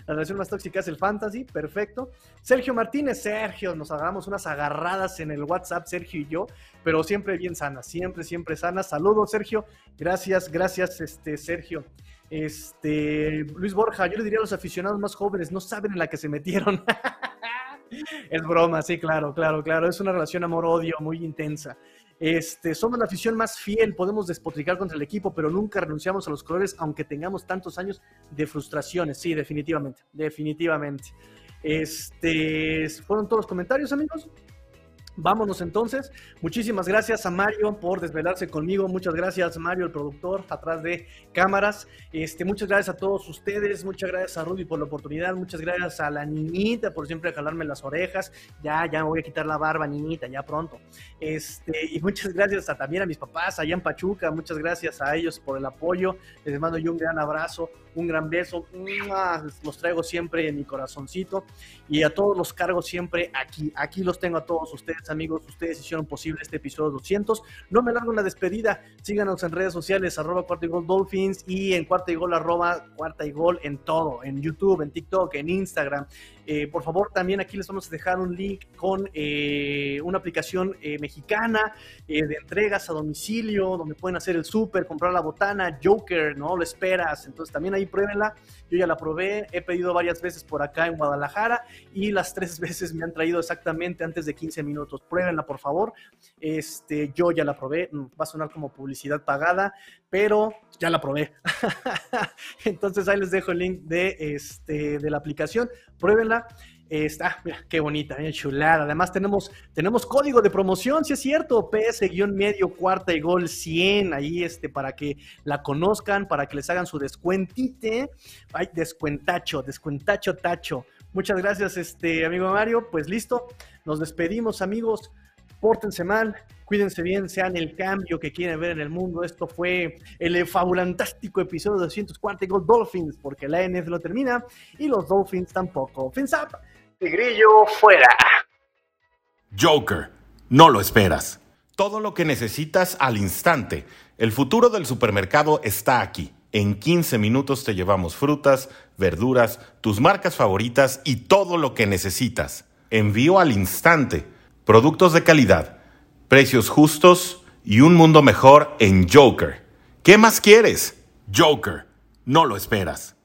la relación más tóxica es el fantasy, perfecto. Sergio Martínez, Sergio, nos agarramos unas agarradas en el WhatsApp, Sergio y yo, pero siempre bien sanas, siempre, siempre sanas. Saludos, Sergio. Gracias, gracias, este, Sergio. Este, Luis Borja, yo le diría a los aficionados más jóvenes, no saben en la que se metieron. es broma, sí, claro, claro, claro. Es una relación amor-odio muy intensa. Este, somos la afición más fiel, podemos despotricar contra el equipo, pero nunca renunciamos a los colores, aunque tengamos tantos años de frustraciones. Sí, definitivamente, definitivamente. Este, ¿Fueron todos los comentarios, amigos? Vámonos entonces. Muchísimas gracias a Mario por desvelarse conmigo. Muchas gracias, Mario, el productor, atrás de cámaras. Este, muchas gracias a todos ustedes. Muchas gracias a Rudy por la oportunidad. Muchas gracias a la niñita por siempre jalarme las orejas. Ya, ya me voy a quitar la barba, niñita, ya pronto. Este, y muchas gracias a, también a mis papás allá en Pachuca. Muchas gracias a ellos por el apoyo. Les mando yo un gran abrazo, un gran beso. Los traigo siempre en mi corazoncito. Y a todos los cargo siempre aquí. Aquí los tengo a todos ustedes amigos, ustedes hicieron posible este episodio 200. No me largo en la despedida, síganos en redes sociales, arroba cuarta y gol Dolphins y en cuarta y gol, arroba cuarta y gol en todo, en YouTube, en TikTok, en Instagram. Eh, por favor, también aquí les vamos a dejar un link con eh, una aplicación eh, mexicana de entregas a domicilio, donde pueden hacer el súper, comprar la botana, Joker, ¿no? Lo esperas. Entonces también ahí pruébenla. Yo ya la probé, he pedido varias veces por acá en Guadalajara y las tres veces me han traído exactamente antes de 15 minutos. Pruébenla, por favor. Este, yo ya la probé, mm, va a sonar como publicidad pagada, pero ya la probé. Entonces ahí les dejo el link de, este, de la aplicación. Pruébenla. Está, mira, qué bonita, bien chulada. Además, tenemos, tenemos código de promoción, si es cierto, PS-medio cuarta y gol 100, ahí este, para que la conozcan, para que les hagan su descuentite. Ay, descuentacho, descuentacho tacho. Muchas gracias, este amigo Mario. Pues listo, nos despedimos, amigos. Pórtense mal, cuídense bien, sean el cambio que quieren ver en el mundo. Esto fue el fabulantástico episodio 204 Gol Dolphins, porque la NF lo termina y los Dolphins tampoco. Fins up. Tigrillo fuera. Joker, no lo esperas. Todo lo que necesitas al instante. El futuro del supermercado está aquí. En 15 minutos te llevamos frutas, verduras, tus marcas favoritas y todo lo que necesitas. Envío al instante. Productos de calidad, precios justos y un mundo mejor en Joker. ¿Qué más quieres? Joker, no lo esperas.